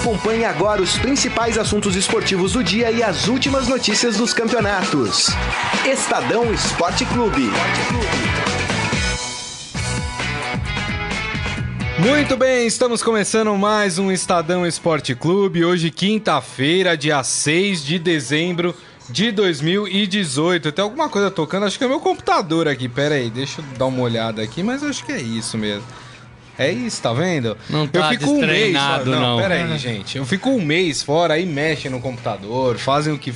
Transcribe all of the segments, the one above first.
Acompanhe agora os principais assuntos esportivos do dia e as últimas notícias dos campeonatos. Estadão Esporte Clube. Muito bem, estamos começando mais um Estadão Esporte Clube. Hoje, quinta-feira, dia 6 de dezembro de 2018. Tem alguma coisa tocando? Acho que é meu computador aqui. Pera aí, deixa eu dar uma olhada aqui, mas acho que é isso mesmo. É isso, tá vendo? Não tá eu fico um mês. Não, não. pera aí, gente. Eu fico um mês fora, aí mexem no computador, fazem o que.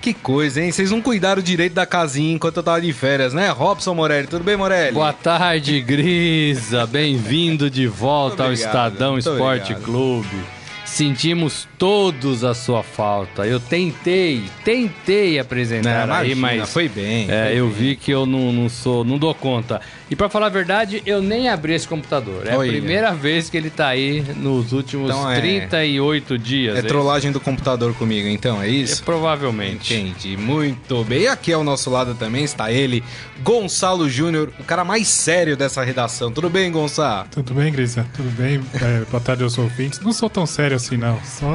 Que coisa, hein? Vocês não cuidaram direito da casinha enquanto eu tava de férias, né? Robson Morelli, tudo bem, Morelli? Boa tarde, Grisa. Bem-vindo de volta Muito ao obrigado, Estadão Esporte obrigado. Clube. Sentimos todos a sua falta. Eu tentei, tentei apresentar Não, aí, imagina, mas foi bem, é, foi eu bem. vi que eu não, não sou, não dou conta. E pra falar a verdade, eu nem abri esse computador. É Olha. a primeira vez que ele tá aí nos últimos Então é- 38 dias. É trollagem do computador comigo, então, é É, isso? provavelmente. Entendi, muito bem. E aqui ao nosso lado também está ele, Gonçalo Júnior, o cara mais sério dessa redação. Tudo bem, Gonçalo? Tudo bem, Grisa? Tudo bem? É, boa tarde aos ouvintes. Não sou tão sério assim, não. Só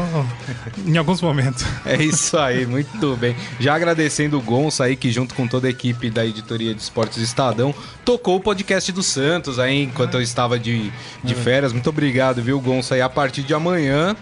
em alguns momentos. É isso aí, muito bem. Já agradecendo o Gonça aí, que junto com toda a equipe da editoria de esportes Estadão, tocou o podcast do Santos aí enquanto eu estava de, de férias. Muito obrigado, viu, Gonça? E a partir de amanhã,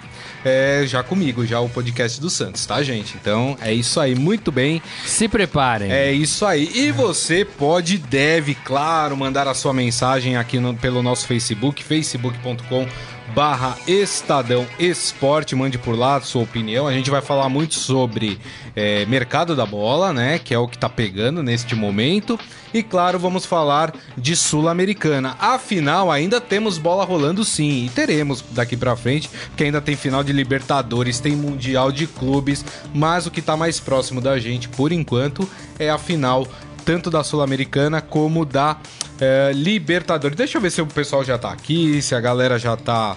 é, já comigo, já o podcast do Santos, tá, gente? Então é isso aí, muito bem. Se preparem. É isso aí. E você pode deve, claro, mandar a sua mensagem aqui no- pelo nosso Facebook, facebook.com barra Estadão Esporte, mande por lá a sua opinião. A gente vai falar muito sobre é, mercado da bola, né? Que é o que tá pegando neste momento. E claro, vamos falar de Sul-Americana. Afinal, ainda temos bola rolando sim. E teremos daqui pra frente, porque ainda tem final de Libertadores, tem Mundial de Clubes. Mas o que tá mais próximo da gente, por enquanto, é a final tanto da Sul-Americana como da eh, Libertadores. Deixa eu ver se o pessoal já tá aqui, se a galera já tá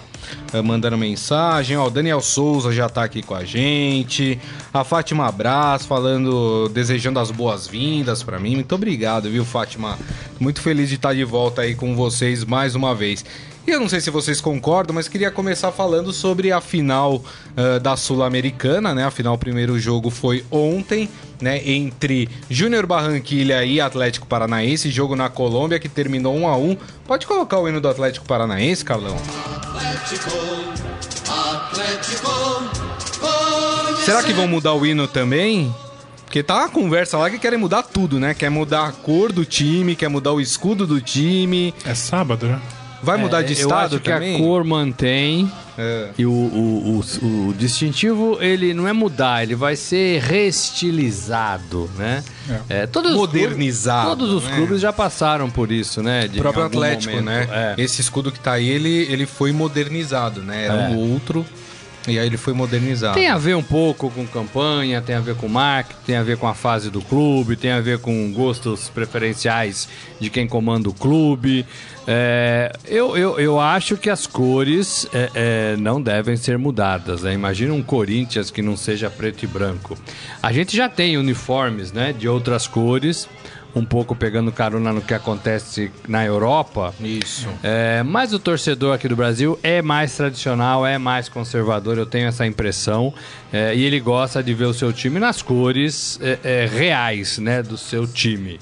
eh, mandando mensagem. Ó, o Daniel Souza já tá aqui com a gente. A Fátima Brás falando, desejando as boas-vindas pra mim. Muito obrigado, viu, Fátima? Muito feliz de estar de volta aí com vocês mais uma vez. E eu não sei se vocês concordam, mas queria começar falando sobre a final ah, da Sul-Americana, né? Afinal, o primeiro jogo foi ontem, né? Entre Júnior Barranquilha e Atlético Paranaense, jogo na Colômbia que terminou 1 a 1 Pode colocar o hino do Atlético Paranaense, Carlão? Será que vão mudar o hino também? Porque tá uma conversa lá que querem mudar tudo, né? Quer mudar a cor do time, quer mudar o escudo do time. É sábado, né? Vai mudar de É, eu estado acho que também? a cor mantém. É. E o, o, o, o distintivo, ele não é mudar, ele vai ser reestilizado, né? É, todos os Modernizado, clubes- todos os né? clubes já passaram por isso, né? De, O próprio Atlético, momento. né? É. Esse escudo que tá aí, ele, ele foi modernizado, né? Era É. um outro, e aí ele foi modernizado. Tem a ver um pouco com campanha, tem a ver com marketing, tem a ver com a fase do clube, tem a ver com gostos preferenciais de quem comanda o clube. É, eu, eu, eu acho que as cores é, é, não devem ser mudadas. Né? Imagina um Corinthians que não seja preto e branco. A gente já tem uniformes né, de outras cores, um pouco pegando carona no que acontece na Europa. Isso. É, mas o torcedor aqui do Brasil é mais tradicional, é mais conservador, eu tenho essa impressão. É, e ele gosta de ver o seu time nas cores é, é, reais, né, do seu time.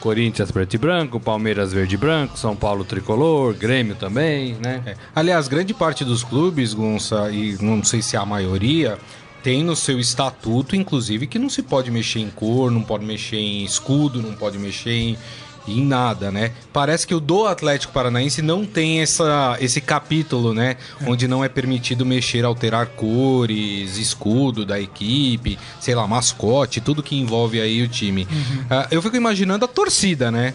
Corinthians preto e branco, Palmeiras verde e branco, São Paulo tricolor, Grêmio também, né? É. Aliás, grande parte dos clubes, Gonça, e não sei se é a maioria, tem no seu estatuto, inclusive, que não se pode mexer em cor, não pode mexer em escudo, não pode mexer em, em nada, né? Parece que o do Atlético Paranaense não tem essa, esse capítulo, né? Onde não é permitido mexer, alterar cores, escudo da equipe, sei lá, mascote, tudo que envolve aí o time. Ah, eu fico imaginando a torcida, né?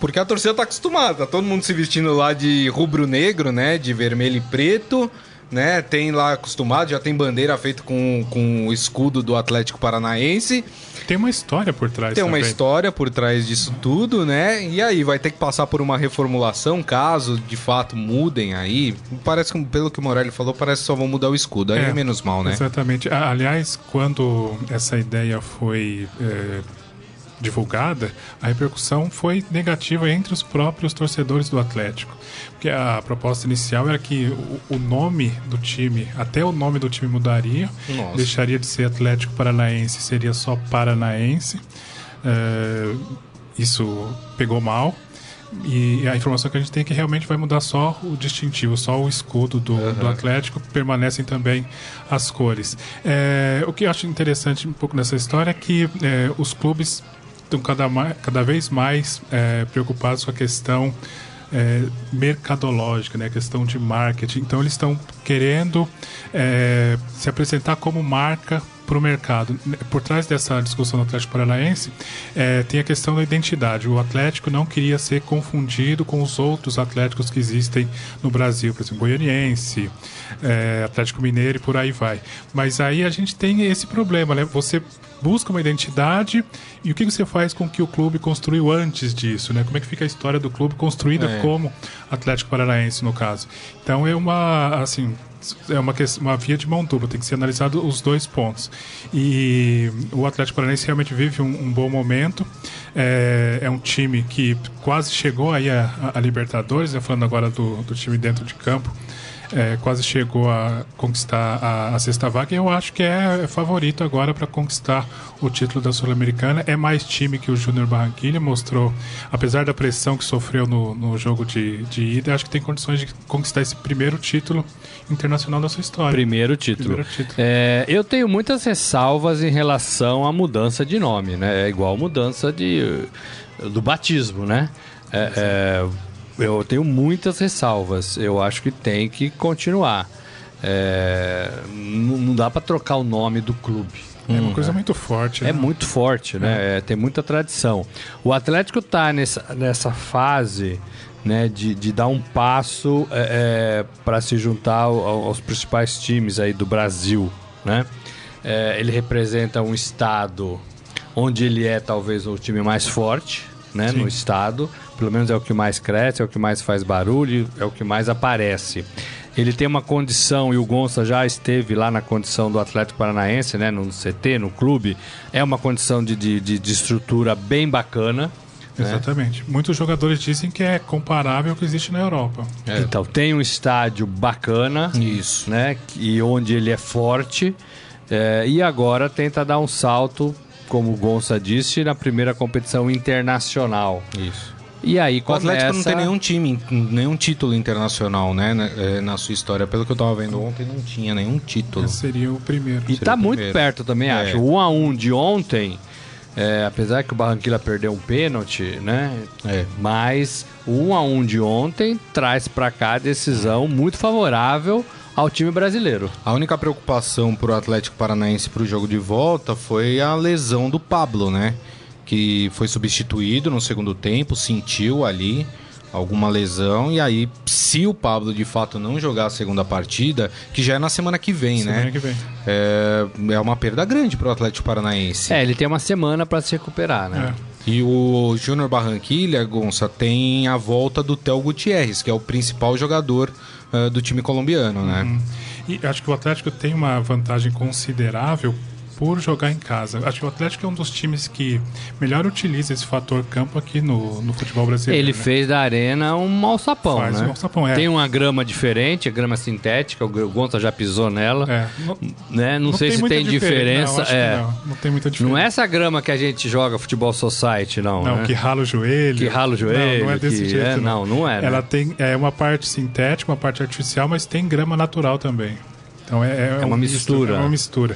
Porque a torcida tá acostumada, tá todo mundo se vestindo lá de rubro-negro, né? De vermelho e preto, né? Tem lá acostumado, já tem bandeira feita com, com o escudo do Atlético Paranaense. Tem uma história por trás Tem uma também. história por trás disso tudo, né? E aí, vai ter que passar por uma reformulação, caso de fato mudem aí. Parece que, pelo que o Morelli falou, parece que só vão mudar o escudo. Aí é, É, menos mal, né? Exatamente. Aliás, quando essa ideia foi é, divulgada, a repercussão foi negativa entre os próprios torcedores do Atlético. Porque a proposta inicial era que o, o nome do time, até o nome do time mudaria, Nossa. deixaria de ser Atlético Paranaense, seria só Paranaense. É, isso pegou mal. E a informação que a gente tem é que realmente vai mudar só o distintivo, só o escudo do, uhum. do Atlético, permanecem também as cores. É, o que eu acho interessante um pouco nessa história é que é, os clubes estão cada, cada vez mais é, preocupados com a questão é, mercadológica, né, a questão de marketing. Então eles estão querendo é, se apresentar como marca para o mercado. Por trás dessa discussão do Atlético Paranaense, é, tem a questão da identidade. O Atlético não queria ser confundido com os outros Atléticos que existem no Brasil, por exemplo, Goianiense, é, Atlético Mineiro e por aí vai. Mas aí a gente tem esse problema, né? Você busca uma identidade e o que você faz com que o clube construiu antes disso, né? Como é que fica a história do clube construída é. como Atlético Paranaense, no caso. Então é uma, assim, é uma, uma via de mão dupla, tem que ser analisado os dois pontos. E o Atlético Paranaense realmente vive um, um bom momento. É, é, um time que quase chegou aí a, a Libertadores, né? falando agora do, do time dentro de campo é, quase chegou a conquistar a, a, sexta vaga e eu acho que é favorito agora para conquistar o título da Sul-Americana. É mais time que o Júnior Barranquilla mostrou, apesar da pressão que sofreu no, no jogo de, de ida, acho que tem condições de conquistar esse primeiro título internacional da sua história. Primeiro título. Primeiro título. É, eu tenho muitas ressalvas em relação à mudança de nome, né? É igual mudança de, do batismo, né? É, é, eu tenho muitas ressalvas. Eu acho que tem que continuar. É, não, não dá para trocar o nome do clube. É uma coisa muito forte. É né? muito forte, né? É. É, tem muita tradição. O Atlético está nessa, nessa fase né, de, de dar um passo é, é para se juntar ao, aos principais times aí do Brasil, né? É, ele representa um estado onde ele é talvez o time mais forte, né, no estado pelo menos é o que mais cresce, é o que mais faz barulho, é o que mais aparece. Ele tem uma condição, e o Gonça já esteve lá na condição do Atlético Paranaense, né, no CT, no clube, é uma condição de, de, de estrutura bem bacana. Né? Exatamente. Né? Muitos jogadores dizem que é comparável ao que existe na Europa. É. Então, tem um estádio bacana, isso, né, e onde ele é forte, é, e agora tenta dar um salto, como o Gonça disse, na primeira competição internacional. Isso. E aí começa... O Atlético não tem nenhum time, nenhum título internacional, né, na, é, na sua história. Pelo que eu tava vendo ontem, não tinha nenhum título. Esse seria o primeiro. E seria tá muito perto também, é. acho. O 1 a 1 de ontem, é, apesar que o Barranquilla perdeu um pênalti, né? É. Mas o 1 a 1 de ontem traz para cá a decisão muito favorável ao time brasileiro. A única preocupação pro Atlético Paranaense pro jogo de volta foi a lesão do Pablo, né? Que foi substituído no segundo tempo, sentiu ali alguma lesão e aí se o Pablo de fato não jogar a segunda partida, que já é na semana que vem, semana né? Que vem. É, é uma perda grande para o Atlético Paranaense. É, ele tem uma semana para se recuperar, né? É. E o Júnior Barranquilha, Gonça, tem a volta do Theo Gutierrez, que é o principal jogador uh, do time colombiano, né? Uhum. E acho que o Atlético tem uma vantagem considerável por jogar em casa. Acho que o Atlético é um dos times que melhor utiliza esse fator campo aqui no, no futebol brasileiro. Ele né? fez da arena um alçapão, Faz né? um alçapão, é. Tem uma grama diferente, a grama sintética, o Gonta já pisou nela. É. Não, né? não, não sei tem se tem diferença. Não, é. não, não, tem muita diferença. Não é essa grama que a gente joga futebol society, não. Não, né? que rala o joelho. Que rala o joelho. Não, não é desse que... jeito. É, não, não é. Né? Ela tem é uma parte sintética, uma parte artificial, mas tem grama natural também. Então é, é, é uma um mistura. É uma mistura.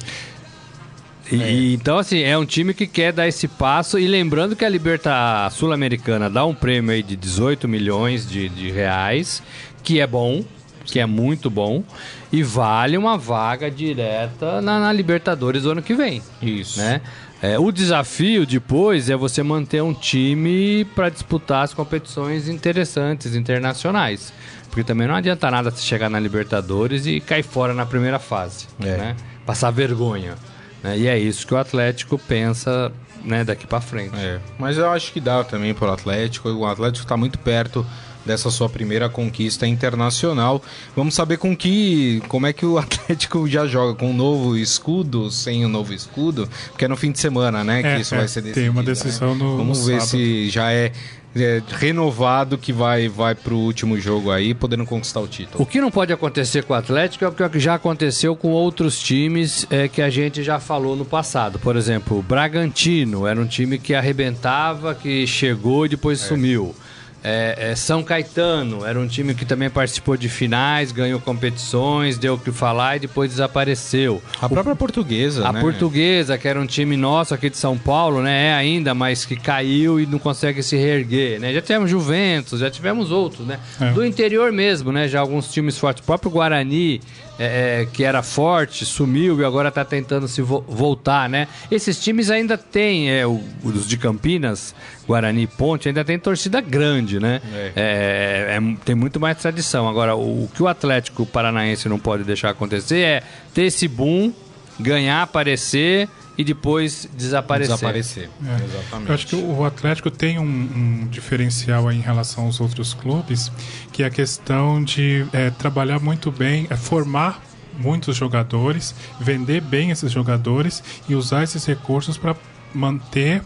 E, é. Então, assim, é um time que quer dar esse passo. E lembrando que a Liberta Sul-Americana dá um prêmio aí de 18 milhões de, de reais, que é bom, que é muito bom, e vale uma vaga direta na, na Libertadores do ano que vem. Isso. Né? É, o desafio depois é você manter um time para disputar as competições interessantes, internacionais. Porque também não adianta nada você chegar na Libertadores e cair fora na primeira fase. É. Né? Passar vergonha. Né? E é isso que o Atlético pensa né, daqui para frente. É, mas eu acho que dá também pro Atlético. O Atlético está muito perto dessa sua primeira conquista internacional. Vamos saber com que, como é que o Atlético já joga com um novo escudo, sem o um novo escudo, porque é no fim de semana, né, que É, isso é, vai ser decidido. tem uma né? decisão no- Vamos no ver sábado. se já é, é, renovado que vai vai pro último jogo aí, podendo conquistar o título. O que não pode acontecer com o Atlético é o que já aconteceu com outros times é, que a gente já falou no passado. Por exemplo, o Bragantino era um time que arrebentava, que chegou e depois sumiu. É, é, São Caetano era um time que também participou de finais, ganhou competições, deu o que falar e depois desapareceu. A própria portuguesa, A né? portuguesa, que era um time nosso aqui de São Paulo, né? É ainda, mas que caiu e não consegue se reerguer, né? Já tivemos Juventus, já tivemos outros, né? É. Do interior mesmo, né? Já alguns times fortes. O próprio Guarani, é, é, que era forte, sumiu e agora está tentando se vo- voltar, né? Esses times ainda têm, é, o- os de Campinas, Guarani e Ponte, ainda tem torcida grande, né? É. É, é, tem muito mais tradição. Agora, o, o que o Atlético Paranaense não pode deixar acontecer é ter esse boom, ganhar, aparecer e depois desaparecer. Desaparecer. É. Exatamente. Eu acho que o Atlético tem um, um diferencial aí em relação aos outros clubes, que é a questão de é, trabalhar muito bem, é, formar muitos jogadores, vender bem esses jogadores e usar esses recursos para manter,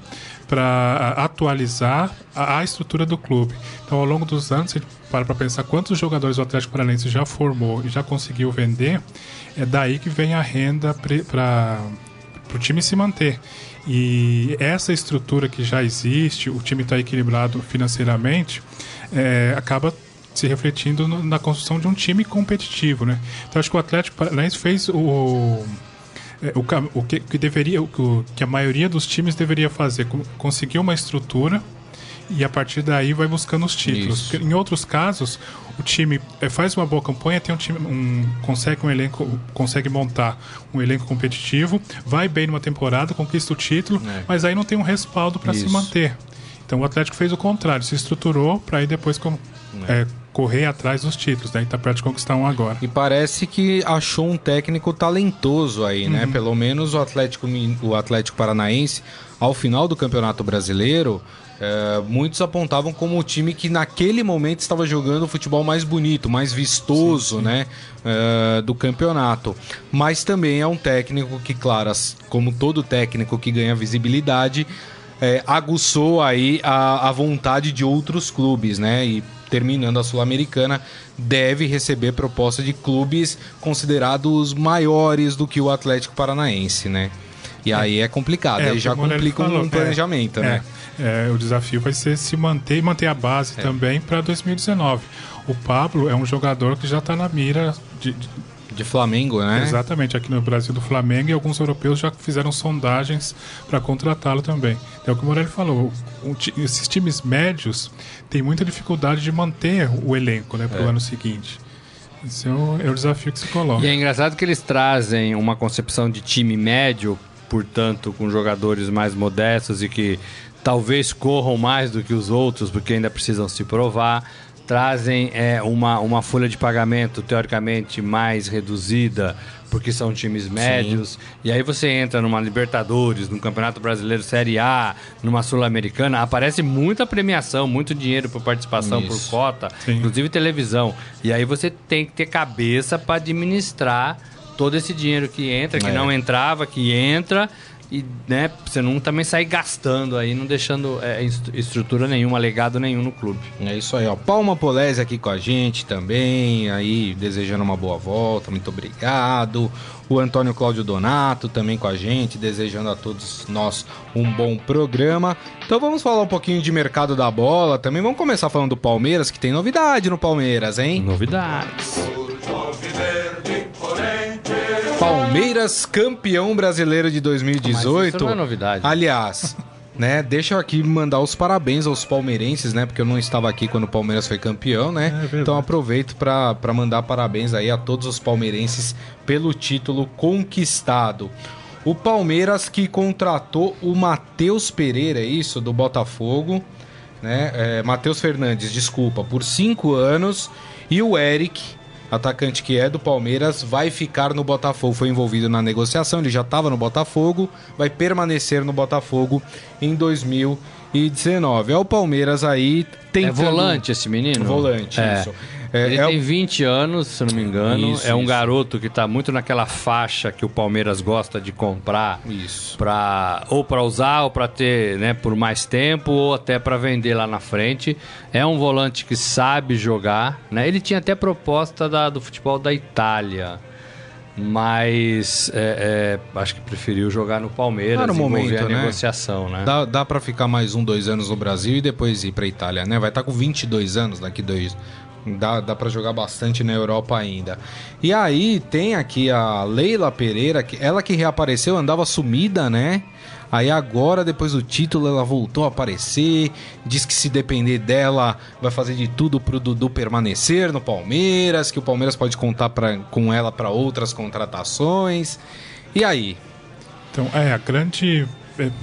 para atualizar a, a estrutura do clube. Então, ao longo dos anos, se a gente para para pensar quantos jogadores o Atlético Paranaense já formou e já conseguiu vender, é daí que vem a renda para para o time se manter. E essa estrutura que já existe, o time está equilibrado financeiramente, é, acaba se refletindo no- na construção de um time competitivo, né? Então acho que o Atlético Paranaense fez o é, o, o que, que deveria o que a maioria dos times deveria fazer, co- conseguir uma estrutura e a partir daí vai buscando os títulos. Isso. Em outros casos, o time eh, faz uma boa campanha, tem um time, um, consegue um elenco, consegue montar um elenco competitivo, vai bem numa temporada, conquista o título, É. mas aí não tem um respaldo para se manter. Então o Atlético fez o contrário, se estruturou para aí depois com- eh, correr atrás dos títulos, daí tá perto de conquistar um agora. E parece que achou um técnico talentoso aí, né? Pelo menos o Atlético, o Atlético Paranaense, ao final do Campeonato Brasileiro, eh, muitos apontavam como o time que naquele momento estava jogando o futebol mais bonito, mais vistoso, né? eh, do campeonato. Mas também é um técnico que, claro, como todo técnico que ganha visibilidade, é, aguçou aí a, a vontade de outros clubes, né? E terminando a Sul-Americana, deve receber proposta de clubes considerados maiores do que o Atlético Paranaense, né? E aí é complicado, É, aí já complica falou, um é, planejamento, é, né? É, o desafio vai ser se manter e manter a base também para 2019. O Pablo é um jogador que já está na mira de- de, De Flamengo, né? Exatamente, aqui no Brasil do Flamengo e alguns europeus já fizeram sondagens para contratá-lo também. É o que o Morelli falou, esses times médios têm muita dificuldade de manter o elenco né, para o ano seguinte. Esse é o, é o desafio que se coloca. E é engraçado que eles trazem uma concepção de time médio, portanto, com jogadores mais modestos e que talvez corram mais do que os outros, porque ainda precisam se provar. Trazem é, uma, uma folha de pagamento teoricamente mais reduzida, porque são times médios. E aí você entra numa Libertadores, num Campeonato Brasileiro Série A, numa Sul-Americana, aparece muita premiação, muito dinheiro por participação, por Isso. cota, Sim. inclusive televisão. E aí você tem que ter cabeça para administrar todo esse dinheiro que entra, que É. não entrava, que entra. E, né, você não também sair gastando aí, não deixando é, est- estrutura nenhuma, legado nenhum no clube. É isso aí, ó. Palma Polese aqui com a gente também, aí desejando uma boa volta, muito obrigado. O Antônio Cláudio Donato também com a gente, desejando a todos nós um bom programa. Então vamos falar um pouquinho de mercado da bola também. Vamos começar falando do Palmeiras, que tem novidade no Palmeiras, hein? Novidades. Palmeiras campeão brasileiro de Mas 2018. isso não é novidade. Aliás, né, deixa eu aqui mandar os parabéns aos palmeirenses, né, porque eu não estava aqui quando o Palmeiras foi campeão, né? verdade. então aproveito para mandar parabéns aí a todos os palmeirenses pelo título conquistado. O Palmeiras que contratou o Matheus Pereira, é isso, do Botafogo, né? É, Matheus Fernandes, desculpa, por cinco anos. E o Eric, atacante que é do Palmeiras, vai ficar no Botafogo. Foi envolvido na negociação, ele já estava no Botafogo, vai permanecer no Botafogo em e 19. É o Palmeiras aí tem É volante esse menino? Volante, é. isso. É, Ele é o- tem 20 anos, se não me engano. Isso, é um isso. garoto que tá muito naquela faixa que o Palmeiras gosta de comprar. Isso. Pra, ou para usar, ou para ter né, por mais tempo, ou até para vender lá na frente. É um volante que sabe jogar. Né? Ele tinha até proposta da- do futebol da Itália. Mas é, é, acho que preferiu jogar no Palmeiras Tá e envolver momento, a né? negociação, né? Dá, dá pra ficar mais um, dois anos no Brasil e depois ir pra Itália, né? Vai estar com 22 anos daqui dois. Dá, dá para jogar bastante na Europa ainda. E aí tem aqui a Leila Pereira, que ela que reapareceu, andava sumida, né? Aí agora, depois do título, ela voltou a aparecer. Diz que se depender dela, vai fazer de tudo pro Dudu permanecer no Palmeiras, que o Palmeiras pode contar pra, com ela para outras contratações. E aí? Então, é, a grande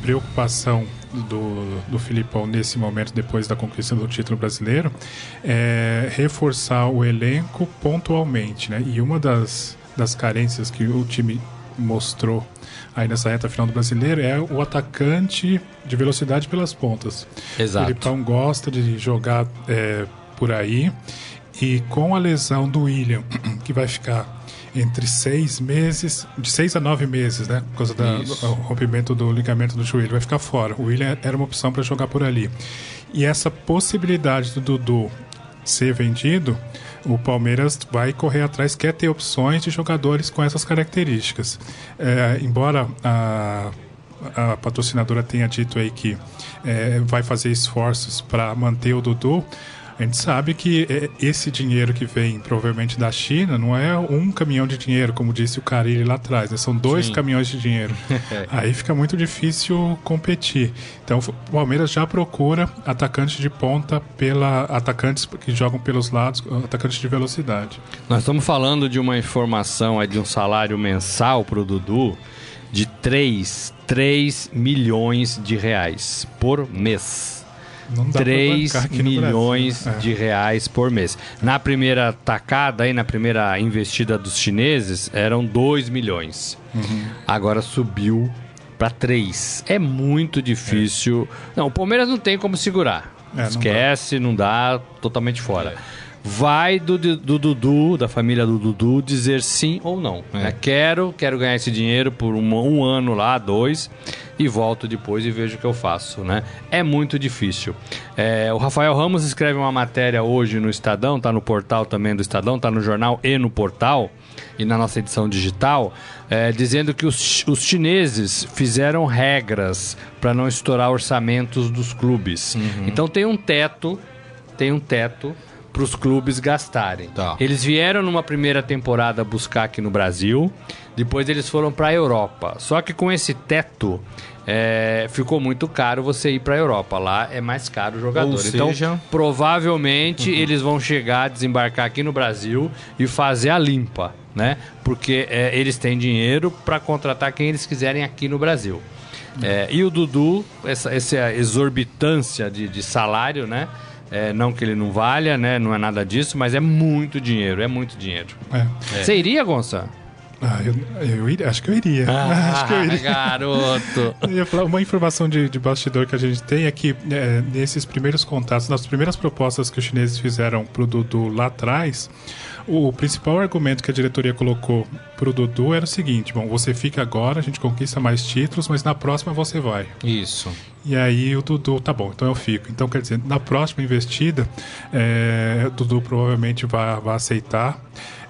preocupação do, do Filipão nesse momento, depois da conquista do título brasileiro, é reforçar o elenco pontualmente, né? E uma das, das carências que o time mostrou aí nessa reta final do brasileiro é o atacante de velocidade pelas pontas. Exato. O Filipão gosta de jogar é, por aí e com a lesão do William, que vai ficar entre seis meses, de seis a nove meses, né? Por causa da- Isso. do rompimento do ligamento do joelho, vai ficar fora. O William era uma opção para jogar por ali. E essa possibilidade do Dudu ser vendido, o Palmeiras vai correr atrás, quer ter opções de jogadores com essas características. É, embora a, a patrocinadora tenha dito aí que é, vai fazer esforços para manter o Dudu, a gente sabe que é, esse dinheiro que vem provavelmente da China não é um caminhão de dinheiro, como disse o Carilli lá atrás, né? são dois Sim. caminhões de dinheiro. Aí fica muito difícil competir. Então o Palmeiras já procura atacantes de ponta pela atacantes que jogam pelos lados, atacantes de velocidade. Nós estamos falando de uma informação de um salário mensal pro Dudu de 3, 3 milhões de reais por mês. Não dá pra 3 bancar aqui no milhões Brasil. É. de reais por mês. Na primeira tacada, aí, na primeira investida dos chineses, eram 2 milhões. Uhum. Agora subiu para 3. É muito difícil. Não, o Palmeiras não tem como segurar. É, não Esquece, não dá, totalmente fora. Vai do, do Dudu, da família do Dudu, dizer sim ou não. É. né? Quero, quero ganhar esse dinheiro por um, um ano lá, dois, e volto depois e vejo o que eu faço, né? É muito difícil. É, o Rafael Ramos escreve uma matéria hoje no Estadão, tá no portal também do Estadão, tá no jornal e no portal, e na nossa edição digital, é, dizendo que os, os chineses fizeram regras para não estourar orçamentos dos clubes. Então tem um teto, tem um teto para os clubes gastarem. Tá. Eles vieram numa primeira temporada buscar aqui no Brasil, depois eles foram para a Europa. Só que com esse teto é, ficou muito caro você ir para a Europa. Lá é mais caro o jogador. Então, provavelmente eles vão chegar, desembarcar aqui no Brasil e fazer a limpa, né? Porque é, eles têm dinheiro para contratar quem eles quiserem aqui no Brasil. É, e o Dudu, essa, essa exorbitância de, de salário, né? É, não que ele não valha, né? Não é nada disso, mas é muito dinheiro, é muito dinheiro. É. Você iria, Gonçalo? Ah, eu, eu iria, acho que eu iria. acho que eu iria. garoto! Eu ia falar, uma informação de, de bastidor que a gente tem é que é, nesses primeiros contatos, nas primeiras propostas que os chineses fizeram pro Dudu lá atrás, o principal argumento que a diretoria colocou pro Dudu era o seguinte: bom, você fica agora, a gente conquista mais títulos, mas na próxima você vai. Isso. E aí o Dudu, tá bom, então eu fico. Então quer dizer, na próxima investida, é, o Dudu provavelmente vai, vai aceitar.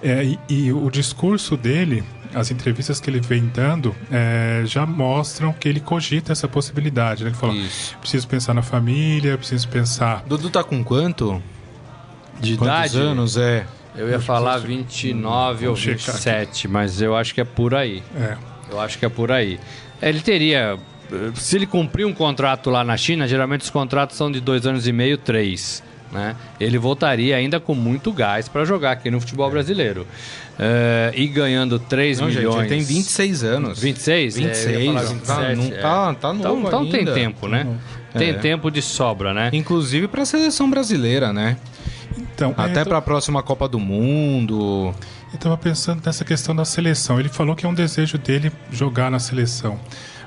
É, e, e o discurso dele, as entrevistas que ele vem dando, é, já mostram que ele cogita essa possibilidade. Né? Ele fala: Isso. preciso pensar na família, preciso pensar. Dudu tá com quanto? De Quantos idade? anos é? Eu ia falar 29 ou Vamos checar 27, mas eu acho que é por aí. É, Eu acho que é por aí. Ele teria. Se ele cumprir um contrato lá na China, geralmente os contratos são de dois anos e meio, três. Né? Ele voltaria ainda com muito gás para jogar aqui no futebol brasileiro. Eh, e ganhando 3 Não, gente, milhões. ele tem 26 anos. 26? É, eu ia 26, falar não tá- 27, não é. tá- tá então, novo então tem ainda. tempo, né? Tem É. tempo de sobra, né? Inclusive pra seleção brasileira, né? Então, é, Até eu tô- pra próxima Copa do Mundo. Eu estava pensando nessa questão da seleção. Ele falou que é um desejo dele jogar na seleção.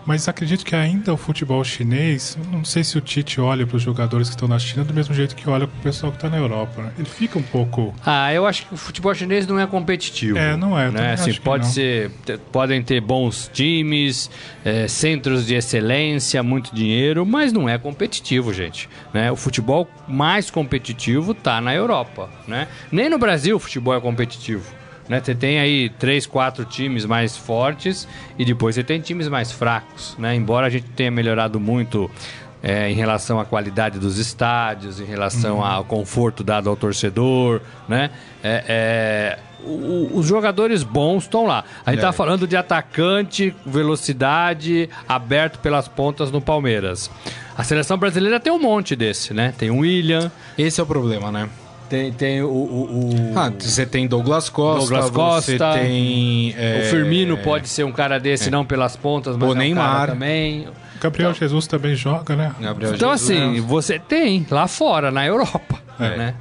Mas acredito que ainda o futebol chinês, não sei se o Tite olha para os jogadores que estão na China do mesmo jeito que olha para o pessoal que está na Europa. Né? Ele fica um pouco. Ah, eu acho que o futebol chinês não é competitivo. É, não é. Né? Assim, pode ser, podem ter bons times, é, centros de excelência, muito dinheiro, mas não é competitivo, gente. Né? O futebol mais competitivo está na Europa. Né? Nem no Brasil o futebol é competitivo. Né? Você tem aí três, quatro times mais fortes e depois você tem times mais fracos. Né? Embora a gente tenha melhorado muito é, em relação à qualidade dos estádios, em relação uhum. ao conforto dado ao torcedor, né? É, é, o, os jogadores bons estão lá. A gente está falando de atacante, velocidade, aberto pelas pontas no Palmeiras. A seleção brasileira tem um monte desse, né? Tem o William. Esse é o problema, né? Tem, tem o, o, o... Ah, você tem Douglas Costa. Douglas Costa. Você tem. É... O Firmino pode ser um cara desse, é. não pelas pontas, mas o é um Neymar também. Gabriel então, Jesus também joga, né? Gabriel então, Jesus, assim, você tem lá fora, na Europa, é. né?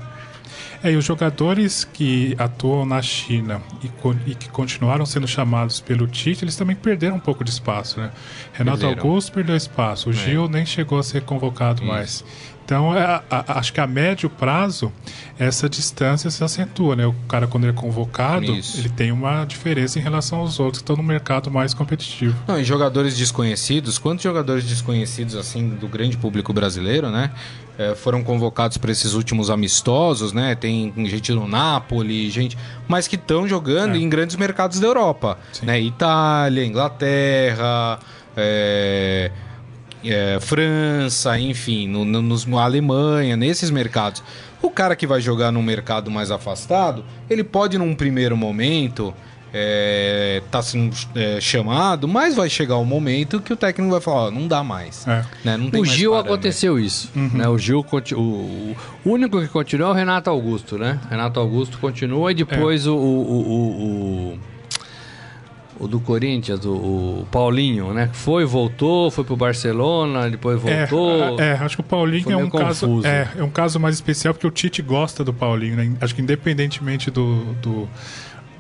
É, e os jogadores que atuam na China e, e, que continuaram sendo chamados pelo Tite, eles também perderam um pouco de espaço, né? Renato perderam. Augusto perdeu espaço, o é. Gil nem chegou a ser convocado Isso. mais. Então, é, a, acho que a médio prazo, essa distância se acentua, né? O cara, quando ele é convocado, Isso. ele tem uma diferença em relação aos outros que estão no mercado mais competitivo. Não, e jogadores desconhecidos, quantos jogadores desconhecidos, assim, do grande público brasileiro, né? É, foram convocados para esses últimos amistosos, né? Tem gente no Napoli, gente, mas que estão jogando é. em grandes mercados da Europa, Sim. né? Itália, Inglaterra, é, é, França, enfim, no, no, nos, Alemanha, nesses mercados. O cara que vai jogar num mercado mais afastado, ele pode num primeiro momento é, tá sendo é, chamado, mas vai chegar um momento que o técnico vai falar, ó, não dá mais. É. Né? Não o Gil aconteceu isso. Uhum. Né? O Gil, o, o, único que continuou é o Renato Augusto, né? Renato Augusto continua e depois é. o, o, o o do Corinthians, o, o, Paulinho, né? Foi, voltou, foi pro Barcelona, depois é, voltou. É, é acho que o Paulinho é um confuso. caso. É, é um caso mais especial porque o Tite gosta do Paulinho, né? Acho que independentemente do, do,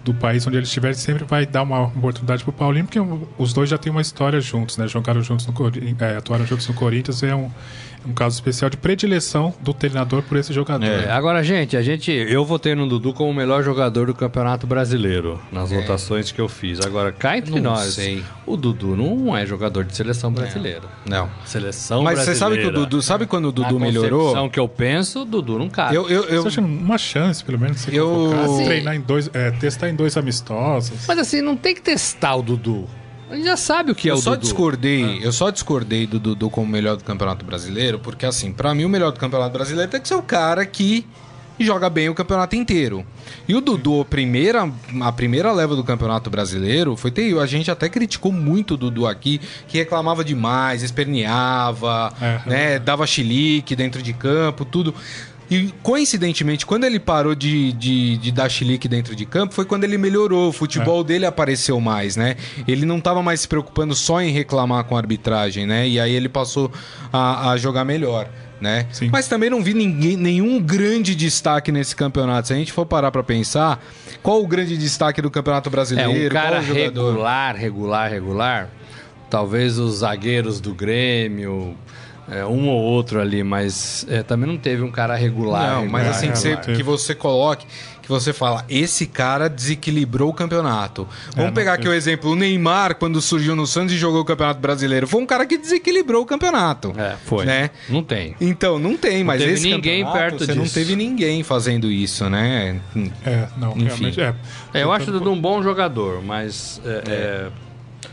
do país onde ele estiver, sempre vai dar uma oportunidade pro Paulinho, porque os dois já têm uma história juntos, né? Jogaram juntos no é, atuaram juntos no Corinthians, é um um caso especial de predileção do treinador por esse jogador. É. Agora, gente, a gente, eu votei no Dudu como o melhor jogador do Campeonato Brasileiro nas é. votações que eu fiz. Agora, cá entre não nós, sei. o Dudu não é jogador de seleção brasileira. Não. Seleção Mas brasileira. você sabe que o Dudu, sabe quando o Dudu Na melhorou? que eu penso, o Dudu não cabe. Eu, eu, eu... Você acha uma chance, pelo menos, ser eu... Assim, treinar em dois, é, testar em dois amistosos. Mas assim, não tem que testar o Dudu. A gente já sabe o que eu é o só Dudu. Discordei, ah. Eu só discordei do Dudu como melhor do Campeonato Brasileiro, porque assim, para mim o melhor do Campeonato Brasileiro tem que ser o cara que joga bem o campeonato inteiro. E o Dudu, a primeira, a primeira leva do Campeonato Brasileiro foi ter. A gente até criticou muito o Dudu aqui, que reclamava demais, esperneava, é. né, dava chilique dentro de campo, tudo. E coincidentemente, quando ele parou de, de, de, dar chilique dentro de campo, foi quando ele melhorou. O futebol é. dele apareceu mais, né? Ele não estava mais se preocupando só em reclamar com a arbitragem, né? E aí ele passou a, a jogar melhor. Né? Mas também não vi ninguém, nenhum grande destaque nesse campeonato. Se a gente for parar para pensar, qual o grande destaque do Campeonato Brasileiro? É um cara regular, regular, regular. Talvez os zagueiros do Grêmio, é, um ou outro ali, mas é, também não teve um cara regular. Não, mas assim, regular. Que, você, que você coloque, que você fala, esse cara desequilibrou o campeonato. Vamos é, pegar aqui o exemplo, o Neymar, quando surgiu no Santos e jogou o Campeonato Brasileiro, foi um cara que desequilibrou o campeonato. É, foi. Né? Não tem. Então, não tem, não mas teve esse ninguém perto você disso. não teve ninguém fazendo isso, né? É, não, Enfim. realmente é. é eu acho de um bom jogador, mas... É, é.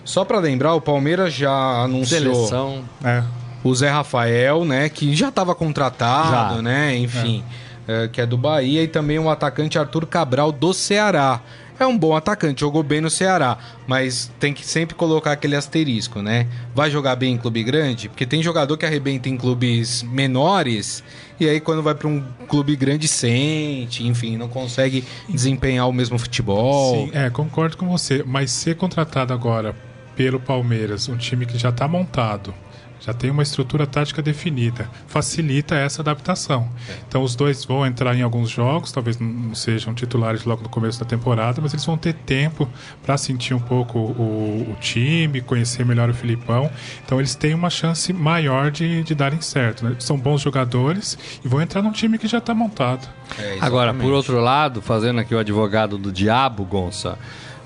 Só para lembrar, o Palmeiras já anunciou... Seleção... É o Zé Rafael, né, que já estava contratado, já. né, enfim, é. É, que é do Bahia, e também o atacante Arthur Cabral do Ceará. É um bom atacante, jogou bem no Ceará, mas tem que sempre colocar aquele asterisco, né? Vai jogar bem em clube grande? Porque tem jogador que arrebenta em clubes menores e aí quando vai para um clube grande sente, enfim, não consegue desempenhar o mesmo futebol. Sim, é, concordo com você, mas ser contratado agora pelo Palmeiras, um time que já está montado, já tem uma estrutura tática definida, facilita essa adaptação. Então os dois vão entrar em alguns jogos, talvez não sejam titulares logo no começo da temporada, mas eles vão ter tempo para sentir um pouco o, o, time, conhecer melhor o Filipão. Então eles têm uma chance maior de, de darem certo. Né? São bons jogadores e vão entrar num time que já está montado. É, Agora, por outro lado, fazendo aqui o advogado do diabo, Gonça,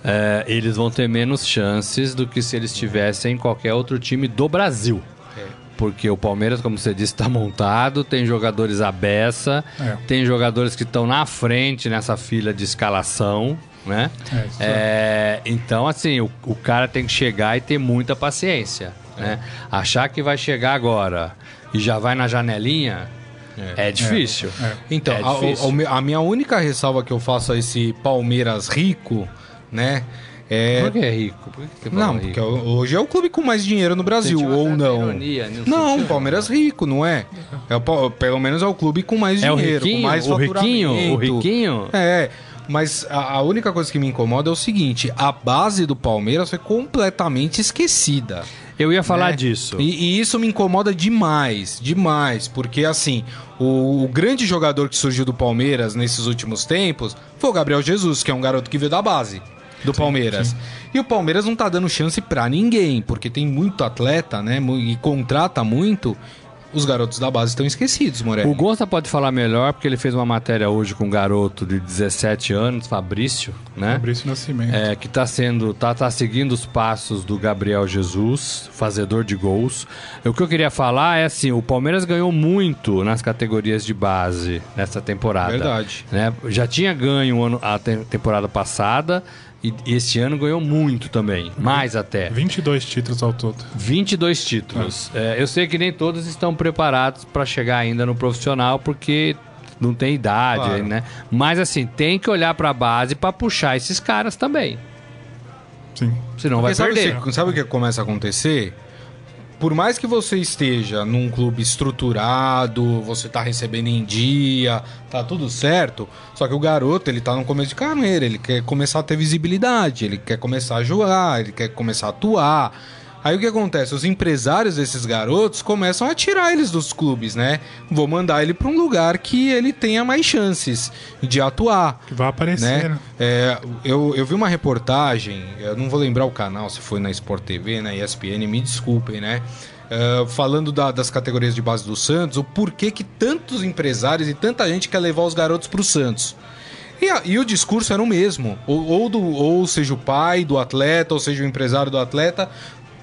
é, eles vão ter menos chances do que se eles estivessem em qualquer outro time do Brasil. É. Porque o Palmeiras, como você disse, está montado, tem jogadores à beça, é. tem jogadores que estão na frente nessa fila de escalação, né? É, é, então, assim, o, o, cara tem que chegar e ter muita paciência, né? Achar que vai chegar agora e já vai na janelinha, é, é difícil. É. Então, é difícil. A, a, minha única ressalva que eu faço a esse Palmeiras rico, né? É... Por que é rico? Por que não, porque hoje é o clube com mais dinheiro no Brasil, ou não. Ironia, não, o Palmeiras rico, não é? é o, pelo menos é o clube com mais é dinheiro, riquinho, com mais o riquinho, o riquinho. É. Mas a, a, única coisa que me incomoda é o seguinte: a base do Palmeiras foi completamente esquecida. Eu ia falar né? disso. E, e, isso me incomoda demais, demais, porque assim, o, o, grande jogador que surgiu do Palmeiras nesses últimos tempos foi o Gabriel Jesus, que é um garoto que veio da base do sim, Palmeiras. Sim. E o Palmeiras não tá dando chance para ninguém, porque tem muito atleta, né, e contrata muito os garotos da base estão esquecidos, Morelli. O Gonça pode falar melhor, porque ele fez uma matéria hoje com um garoto de 17 anos, Fabrício, né? Fabrício Nascimento. É, que está sendo, tá, tá seguindo os passos do Gabriel Jesus, fazedor de gols. O que eu queria falar é assim, o Palmeiras ganhou muito nas categorias de base nessa temporada. Verdade. Né? Já tinha ganho ano, a temporada passada, e esse ano ganhou muito também, mais até. 22 títulos ao todo. 22 títulos. É. É, eu sei que nem todos estão preparados para chegar ainda no profissional, porque não tem idade, claro. né? Mas assim, tem que olhar para a base para puxar esses caras também. Sim. Senão porque vai perder. Sabe, sabe o que começa a acontecer? Por mais que você esteja num clube estruturado, você tá recebendo em dia, tá tudo certo, só que o garoto, ele tá no começo de carreira, ele quer começar a ter visibilidade, ele quer começar a jogar, ele quer começar a atuar. Aí o que acontece? Os empresários desses garotos começam a tirar eles dos clubes, né? Vou mandar ele para um lugar que ele tenha mais chances de atuar. Que vai aparecer, né? É, eu, eu vi uma reportagem, eu não vou lembrar o canal, se foi na Sport TV, na ESPN, me desculpem, né? Uh, falando da, das categorias de base do Santos, o porquê que tantos empresários e tanta gente quer levar os garotos para o Santos. E, a, e, o discurso era o mesmo. Ou, ou, do, ou seja o pai do atleta, ou seja o empresário do atleta,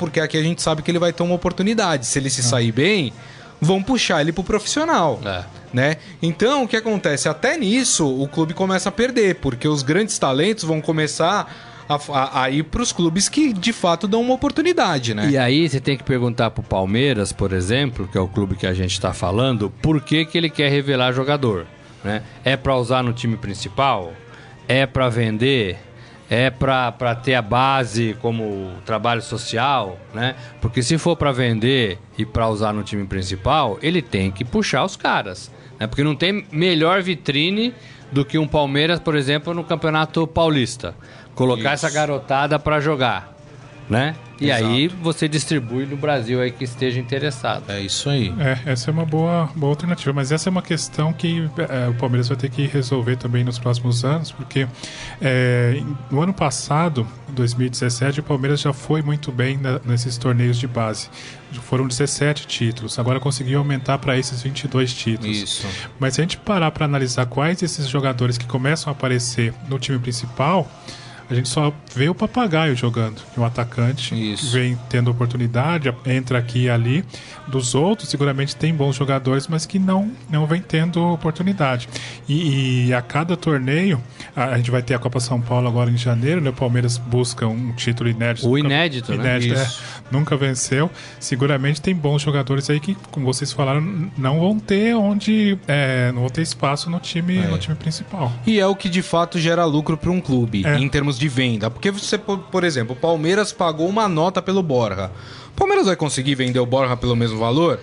porque aqui a gente sabe que ele vai ter uma oportunidade. Se ele se sair bem, vão puxar ele pro profissional. É. Né? Então, o que acontece? Até nisso, o clube começa a perder, porque os grandes talentos vão começar a, a, a ir para os clubes que de fato dão uma oportunidade, né? E aí você tem que perguntar pro Palmeiras, por exemplo, que é o clube que a gente está falando, por que, que ele quer revelar jogador? Né? É para usar no time principal? É para vender? É para ter a base como trabalho social, né? Porque se for para vender e para usar no time principal, ele tem que puxar os caras, né? Porque não tem melhor vitrine do que um Palmeiras, por exemplo, no Campeonato Paulista. Colocar Isso. essa garotada para jogar né? E Exato. aí você distribui no Brasil aí que esteja interessado. É isso aí. É, essa é uma boa, boa alternativa, mas essa é uma questão que é, o Palmeiras vai ter que resolver também nos próximos anos, porque é, no ano passado, 2017, o Palmeiras já foi muito bem na, nesses torneios de base. Foram 17 títulos, agora conseguiu aumentar para esses 22 títulos. Isso. Mas se a gente parar para analisar quais esses jogadores que começam a aparecer no time principal, a gente só vê o papagaio jogando. Um atacante Isso. vem tendo oportunidade, entra aqui e ali. Dos outros, seguramente tem bons jogadores, mas que não, não vem tendo oportunidade. E, e a cada torneio, a, a, gente vai ter a Copa São Paulo agora em janeiro, né? O Palmeiras busca um título inédito. O inédito, nunca, né? Inédito, é, nunca venceu. Seguramente tem bons jogadores aí que, como vocês falaram, não vão ter onde. É, não vão ter espaço no time, é. no time principal. E é o que de fato gera lucro para um clube, é. em termos de venda. Porque você, por exemplo, o Palmeiras pagou uma nota pelo Borja. O Palmeiras vai conseguir vender o Borja pelo mesmo valor?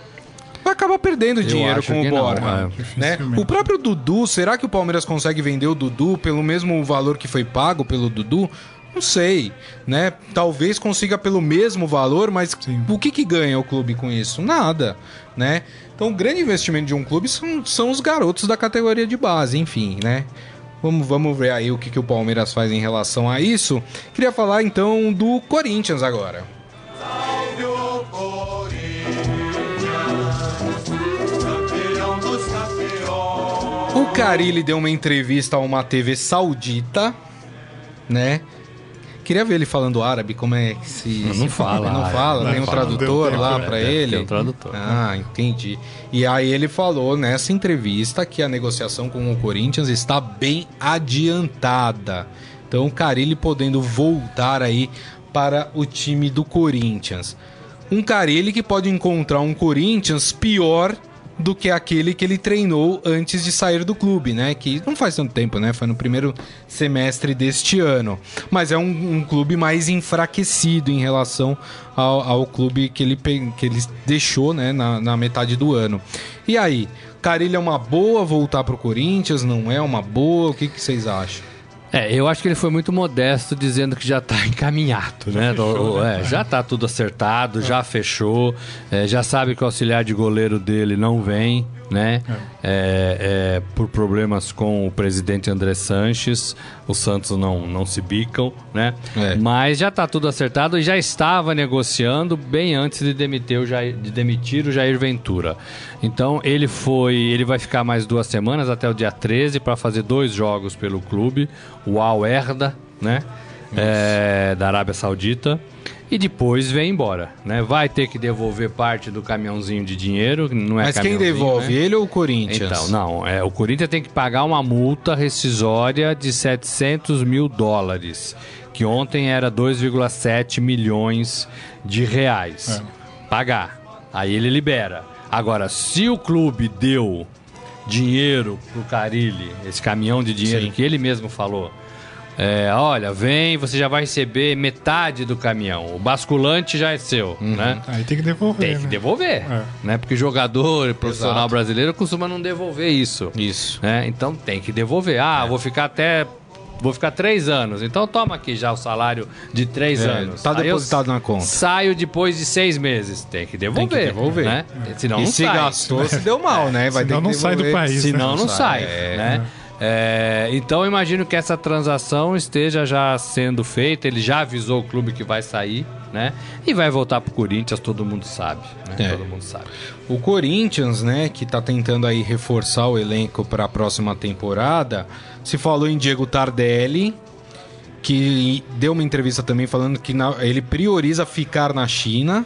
Vai acabar perdendo dinheiro com o Borja. Não, é. né? O próprio Dudu, será que o Palmeiras consegue vender o Dudu pelo mesmo valor que foi pago pelo Dudu? Não sei, né? Talvez consiga pelo mesmo valor, mas Sim. o que, que ganha o clube com isso? Nada, né? Então, o grande investimento de um clube são, são os garotos da categoria de base, enfim, né? Vamos, vamos ver aí o que, que o Palmeiras faz em relação a isso. Queria falar então do Corinthians agora. O Carilli deu uma entrevista a uma TV saudita, né? Queria ver ele falando árabe, como é que se. Não se fala Não fala, Não tem um tradutor tempo, lá né? pra Deve ele. ter um tradutor. Ah, entendi. E aí ele falou nessa entrevista que a negociação com o Corinthians está bem adiantada. Então o Carilli podendo voltar aí para o time do Corinthians. Um Carilli que pode encontrar um Corinthians pior do que aquele que ele treinou antes de sair do clube, né? Que não faz tanto tempo, né? Foi no primeiro semestre deste ano. Mas é um, um clube mais enfraquecido em relação ao, ao clube que ele, que ele deixou, né? Na, na metade do ano. E aí, Carilli é uma boa voltar pro Corinthians? Não é uma boa? O que, que vocês acham? É, eu acho que ele foi muito modesto dizendo que já tá encaminhado, né? O- é, já tá tudo acertado, já fechou, é, já sabe que o auxiliar de goleiro dele não vem, né? É, é, por problemas com o presidente André Sanches, o Santos não, não se bicam, né? É. Mas já tá tudo acertado e já estava negociando bem antes de demitir o Jair, de demitir o Jair Ventura. Então ele foi, ele vai ficar mais duas semanas até o dia 13 para fazer dois jogos pelo clube, o Al Erda, né? É, da Arábia Saudita. E depois vem embora, né? Vai ter que devolver parte do caminhãozinho de dinheiro, não é Mas quem devolve? né? Ele ou o Corinthians? Então, não. É, o Corinthians tem que pagar uma multa rescisória de 700 mil dólares, que ontem era 2,7 milhões de reais. Pagar. Aí ele libera. Agora, se o clube deu dinheiro pro Carilli, esse caminhão de dinheiro Sim. que ele mesmo falou, é, olha, vem, você já vai receber metade do caminhão. O basculante já é seu, né? Aí tem que devolver. Tem que né? devolver, É. né? Porque jogador profissional Exato. brasileiro costuma não devolver isso, Isso. né? Então tem que devolver. Ah, É. vou ficar até vou ficar três anos. Então toma aqui já o salário de três É, anos. tá Aí eu depositado na conta. Saio depois de seis meses. Tem que devolver. Tem que devolver. né? Senão e não se sai. gastou, se deu mal, né? Vai Senão ter que não sai do devolver. país. Senão não Não sai, sai, é. né? É, então eu imagino que essa transação esteja já sendo feita. Ele já avisou o clube que vai sair, né? E vai voltar pro Corinthians, todo mundo sabe. Né? É. Todo mundo sabe. O Corinthians, né, que tá tentando aí reforçar o elenco para a próxima temporada, se falou em Diego Tardelli, que deu uma entrevista também falando que na- ele prioriza ficar na China.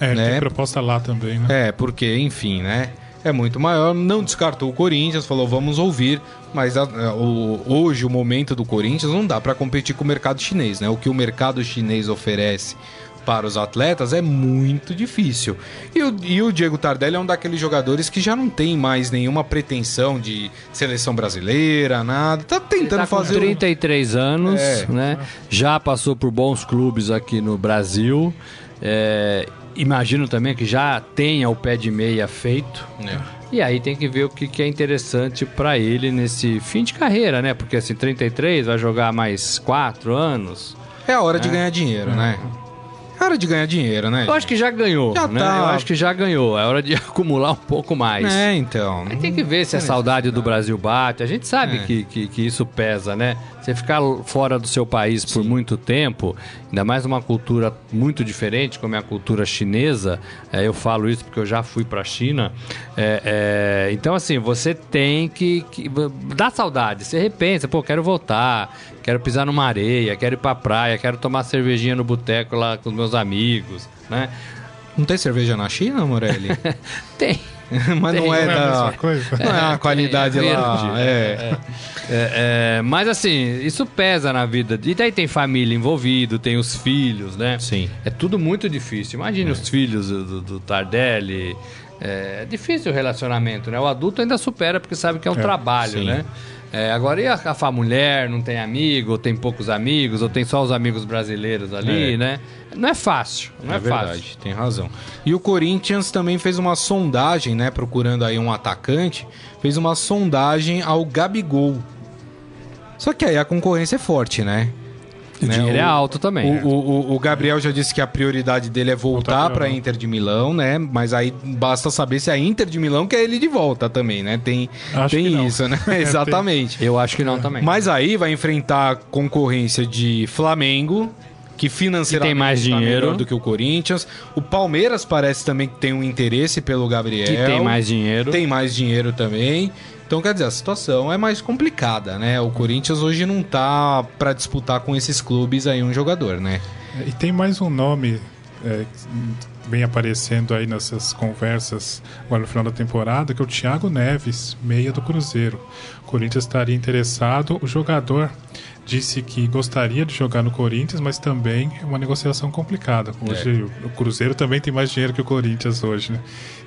É, né? tem proposta lá também, né? É, porque, enfim, né? É muito maior. Não descartou o Corinthians, falou vamos ouvir, mas a- a- o- hoje o momento do Corinthians não dá para competir com o mercado chinês, né? O que o mercado chinês oferece para os atletas é muito difícil. E o, e o Diego Tardelli é um daqueles jogadores que já não tem mais nenhuma pretensão de seleção brasileira, nada. Tá tentando tá fazer. um- 33 anos, É. né? Já passou por bons clubes aqui no Brasil. É, imagino também que já tenha o pé de meia feito. É. E aí tem que ver o que, que é interessante pra ele nesse fim de carreira, né? Porque assim, 33 vai jogar mais 4 anos. É a hora de ganhar dinheiro, né? É hora de ganhar dinheiro, né? Eu acho que já ganhou, Já né? tá. Eu acho que já ganhou. É hora de acumular um pouco mais. É, então. Aí tem que ver se a saudade do Brasil bate. A gente sabe É. que, que, que isso pesa, né? Você ficar fora do seu país por muito tempo, ainda mais uma cultura muito diferente, como é a cultura chinesa, é, eu falo isso porque eu já fui pra China. é, é, então, assim, você tem que, que. Dá saudade, você repensa, pô, quero voltar, quero pisar numa areia, quero ir pra praia, quero tomar cervejinha no boteco lá com os meus amigos, né? Não tem cerveja na China, Morelli? Tem. Mas não Tem, é Não é da. coisa? Não é a qualidade é lá. verde, É. É, é, mas assim, isso pesa na vida. E daí tem família envolvido, tem os filhos, né? Sim. É tudo muito difícil. Imagine os filhos do, do- Tardelli. É, é difícil o relacionamento, né? O adulto ainda supera porque sabe que é um trabalho, sim. né? É, agora, e a, a, mulher não tem amigo, ou tem poucos amigos, ou tem só os amigos brasileiros ali, É. né? Não é fácil, não é, É verdade, tem razão. E o Corinthians também fez uma sondagem, né? Procurando aí um atacante, fez uma sondagem ao Gabigol. Só que aí a concorrência é forte, né? O né? dinheiro é alto também. O, o- o Gabriel já disse que a prioridade dele é voltar para a. Inter de Milão, né? Mas aí basta saber se a Inter de Milão quer ele de volta também, né? Tem, Acho tem isso, né? É, Exatamente. Eu acho que não também. Mas aí vai enfrentar concorrência de Flamengo, que financeiramente Que tem mais tá dinheiro. melhor do que o Corinthians. O Palmeiras parece também que tem um interesse pelo Gabriel. que tem mais dinheiro. Tem mais dinheiro também. Então, quer dizer, a situação é mais complicada, né? O Corinthians hoje não tá pra disputar com esses clubes aí um jogador, né? E tem mais um nome é, vem aparecendo aí nessas conversas agora no final da temporada, que é o Thiago Neves, meia do Cruzeiro. O Corinthians estaria interessado. O jogador disse que gostaria de jogar no Corinthians, mas também é uma negociação complicada. Hoje o Cruzeiro também tem mais dinheiro que o Corinthians hoje, né?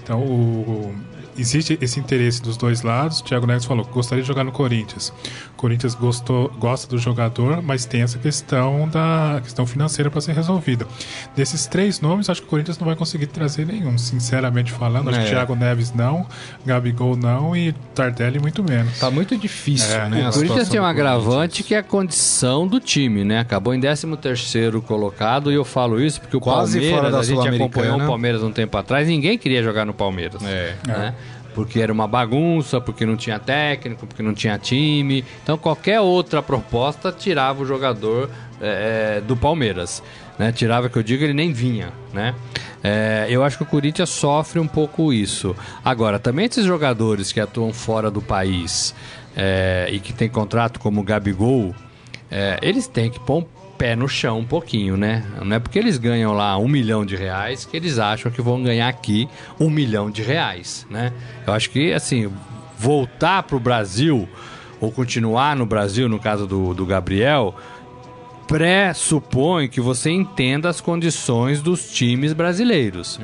Então o- existe esse interesse dos dois lados. O Thiago Neves falou que gostaria de jogar no Corinthians. O Corinthians gostou, gosta do jogador, mas tem essa questão da questão financeira para ser resolvida. Desses três nomes, acho que o Corinthians não vai conseguir trazer nenhum, sinceramente falando. Acho que É. Thiago Neves não, Gabigol não e Tardelli muito menos. Tá muito difícil, É, né? O Corinthians tem um agravante que é a condição do time, né? Acabou em 13 terceiro colocado e eu falo isso porque o Quase fora Palmeiras, da a gente acompanhou o Palmeiras um tempo atrás, ninguém queria jogar no Palmeiras. É. né? Porque era uma bagunça, porque não tinha técnico, porque não tinha time. Então qualquer outra proposta tirava o jogador é, do Palmeiras. Né? Tirava que eu digo, ele nem vinha. Né? É, eu acho que o Corinthians sofre um pouco isso. Agora, também esses jogadores que atuam fora do país é, e que tem contrato como o Gabigol, eles têm que pôr um pé no chão um pouquinho, né? Não é porque eles ganham lá um milhão de reais que eles acham que vão ganhar aqui um milhão de reais, né? Eu acho que, assim, voltar pro Brasil ou continuar no Brasil, no caso do, do Gabriel, pressupõe que você entenda as condições dos times brasileiros.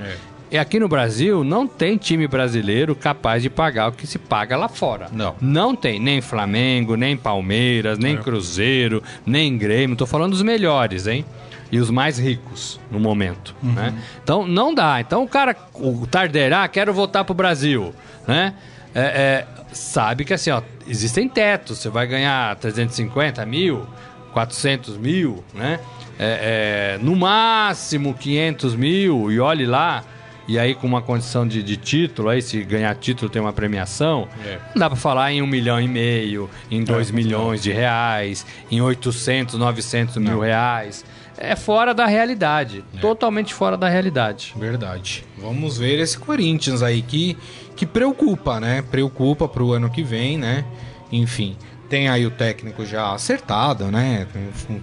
E aqui no Brasil não tem time brasileiro capaz de pagar o que se paga lá fora. Não. Não tem nem Flamengo, nem Palmeiras, nem Cruzeiro, nem Grêmio. Tô falando dos melhores, hein? E os mais ricos no momento, né? Então não dá. Então o cara, o Tardelli, ah, quero voltar pro Brasil, né? É, é, sabe que assim, ó, existem tetos. Você vai ganhar 350 mil, 400 mil, né? É, é, no máximo 500 mil e olhe lá. E aí com uma condição de, de título, aí se ganhar título tem uma premiação, É. não dá pra falar em um milhão e meio, em dois milhões de reais, em 800, 900 mil reais. É fora da realidade, totalmente fora da realidade. Verdade. Vamos ver esse Corinthians aí que, que preocupa, né? Preocupa pro ano que vem, né? Enfim, tem aí o técnico já acertado, né?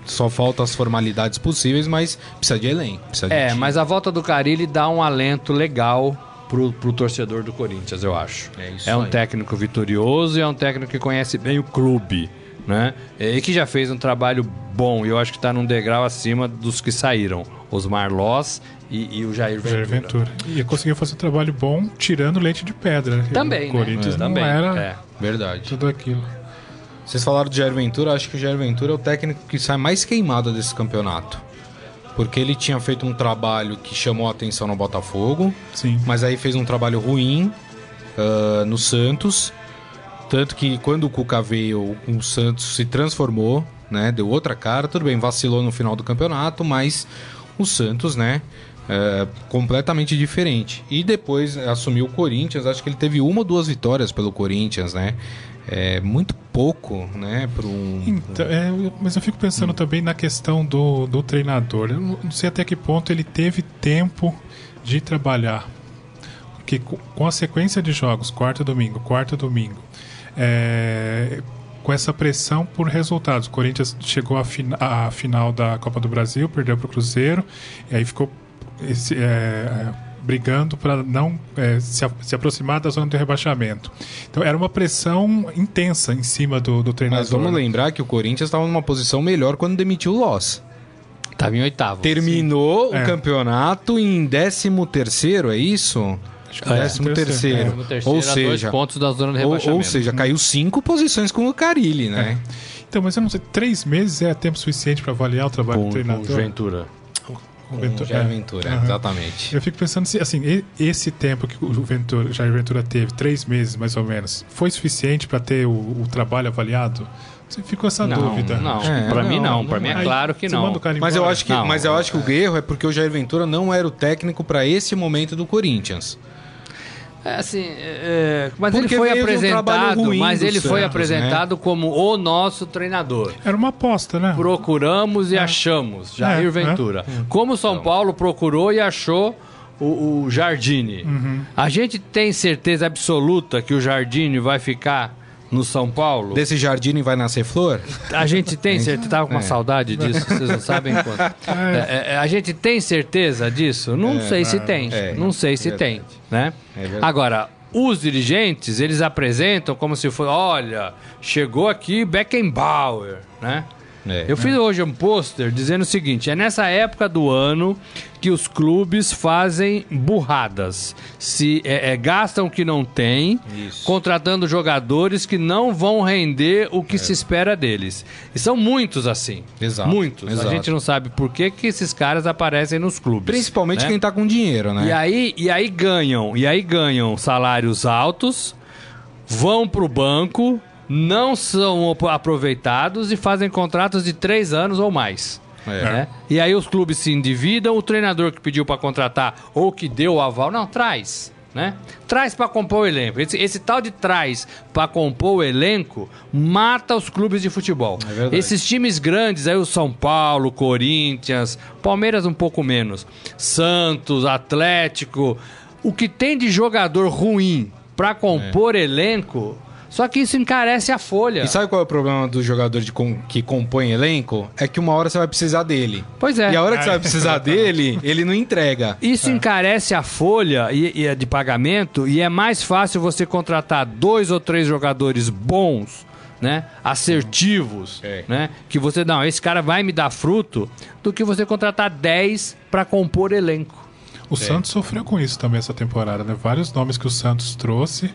Só faltam as formalidades possíveis, mas precisa de elenco. Precisa de É, time. mas a volta do Carilli dá um alento legal pro, pro torcedor do Corinthians, eu acho. É isso É um aí. técnico vitorioso e é um técnico que conhece bem o clube, né? E que já fez um trabalho bom e eu acho que tá num degrau acima dos que saíram. Osmar Loz e, e o Jair Ventura. Jair Ventura. E conseguiu fazer um trabalho bom tirando leite de pedra. né? Também, O né? Corinthians É, não também, era é. Verdade. tudo aquilo. Vocês falaram do Jair Ventura, acho que o Jair Ventura é o técnico que sai mais queimado desse campeonato. Porque ele tinha feito um trabalho que chamou a atenção no Botafogo, Sim. mas aí fez um trabalho ruim ah, no Santos. Tanto que quando o Cuca veio, o Santos se transformou, né? Deu outra cara. Tudo bem, vacilou no final do campeonato, mas o Santos, né? é, completamente diferente. E depois assumiu o Corinthians. Acho que ele teve uma ou duas vitórias pelo Corinthians, né? É muito pouco, né? Para um. Então, é, mas eu fico pensando também na questão do, do treinador. Eu não sei até que ponto ele teve tempo de trabalhar. Porque co- com a sequência de jogos, quarta domingo, quarta domingo, é, com essa pressão por resultados. O Corinthians chegou à, fina- à final da Copa do Brasil, perdeu para o Cruzeiro, e aí ficou esse, é, brigando para não é, se, se aproximar da zona de rebaixamento. Então era uma pressão intensa em cima do, do treinador. Mas vamos né? lembrar que o Corinthians estava numa posição melhor quando demitiu o Loss. Tava em oitavo. Terminou É. o campeonato em 13 terceiro, é isso? que é. Décimo terceiro. Décimo terceiro, Ou a dois seja, pontos da zona de ou, rebaixamento. ou seja, caiu cinco posições com o Carilli, né? Então, mas eu não sei, três meses é tempo suficiente para avaliar o trabalho com, do com treinador? Ventura. O Com Ventura- Jair. Ventura, exatamente. Eu fico pensando se, assim, esse tempo que o Ventura, Jair Ventura teve, três meses mais ou menos, foi suficiente para ter o, o trabalho avaliado? Ficou essa Não, dúvida. não. É, pra mim não, não. Pra mim é claro que não. Mas eu acho que, Não, mas eu acho que o erro é porque o Jair Ventura não era o técnico para esse momento do Corinthians. É assim, é, mas Porque ele foi um apresentado, mas ele foi apresentado como o nosso treinador. Era uma aposta, né? Procuramos e achamos, Jair É, Ventura. Como o São Paulo procurou e achou o, o Jardine. A gente tem certeza absoluta que o Jardine vai ficar no São Paulo? Desse jardim vai nascer flor? A gente tem certeza, tava com uma É. saudade disso, vocês não sabem quanto. É, é, a gente tem certeza disso? Não sei se tem, é, não sei se verdade. tem, né? É. Agora, os dirigentes, eles apresentam como se fosse, olha, chegou aqui Beckenbauer, né? É. Eu fiz hoje um pôster dizendo o seguinte: é nessa época do ano que os clubes fazem burradas. Se é, é, gastam o que não tem, Isso. contratando jogadores que não vão render o que se espera deles. E são muitos assim. Exato, Muitos. exato. A gente não sabe por que, que esses caras aparecem nos clubes. Principalmente né? quem tá com dinheiro, né? E aí, e aí ganham, e aí ganham salários altos, vão pro banco, não são aproveitados e fazem contratos de três anos ou mais. É. né? E aí os clubes se endividam, o treinador que pediu para contratar ou que deu o aval, não, traz. Né? Traz para compor o elenco. Esse, esse tal de traz para compor o elenco mata os clubes de futebol. É. Esses times grandes, aí o São Paulo, Corinthians, Palmeiras um pouco menos, Santos, Atlético, o que tem de jogador ruim para compor elenco, só que isso encarece a folha. E sabe qual é o problema do jogador de com- que compõe elenco? É que uma hora você vai precisar dele. Pois é. E a hora que você vai precisar dele, ele não entrega. Isso encarece a folha e, e é de pagamento e é mais fácil você contratar dois ou três jogadores bons, né? Assertivos, É. né? Que você não, esse cara vai me dar fruto, do que você contratar 10 para compor elenco. O Santos sofreu com isso também essa temporada, né? Vários nomes que o Santos trouxe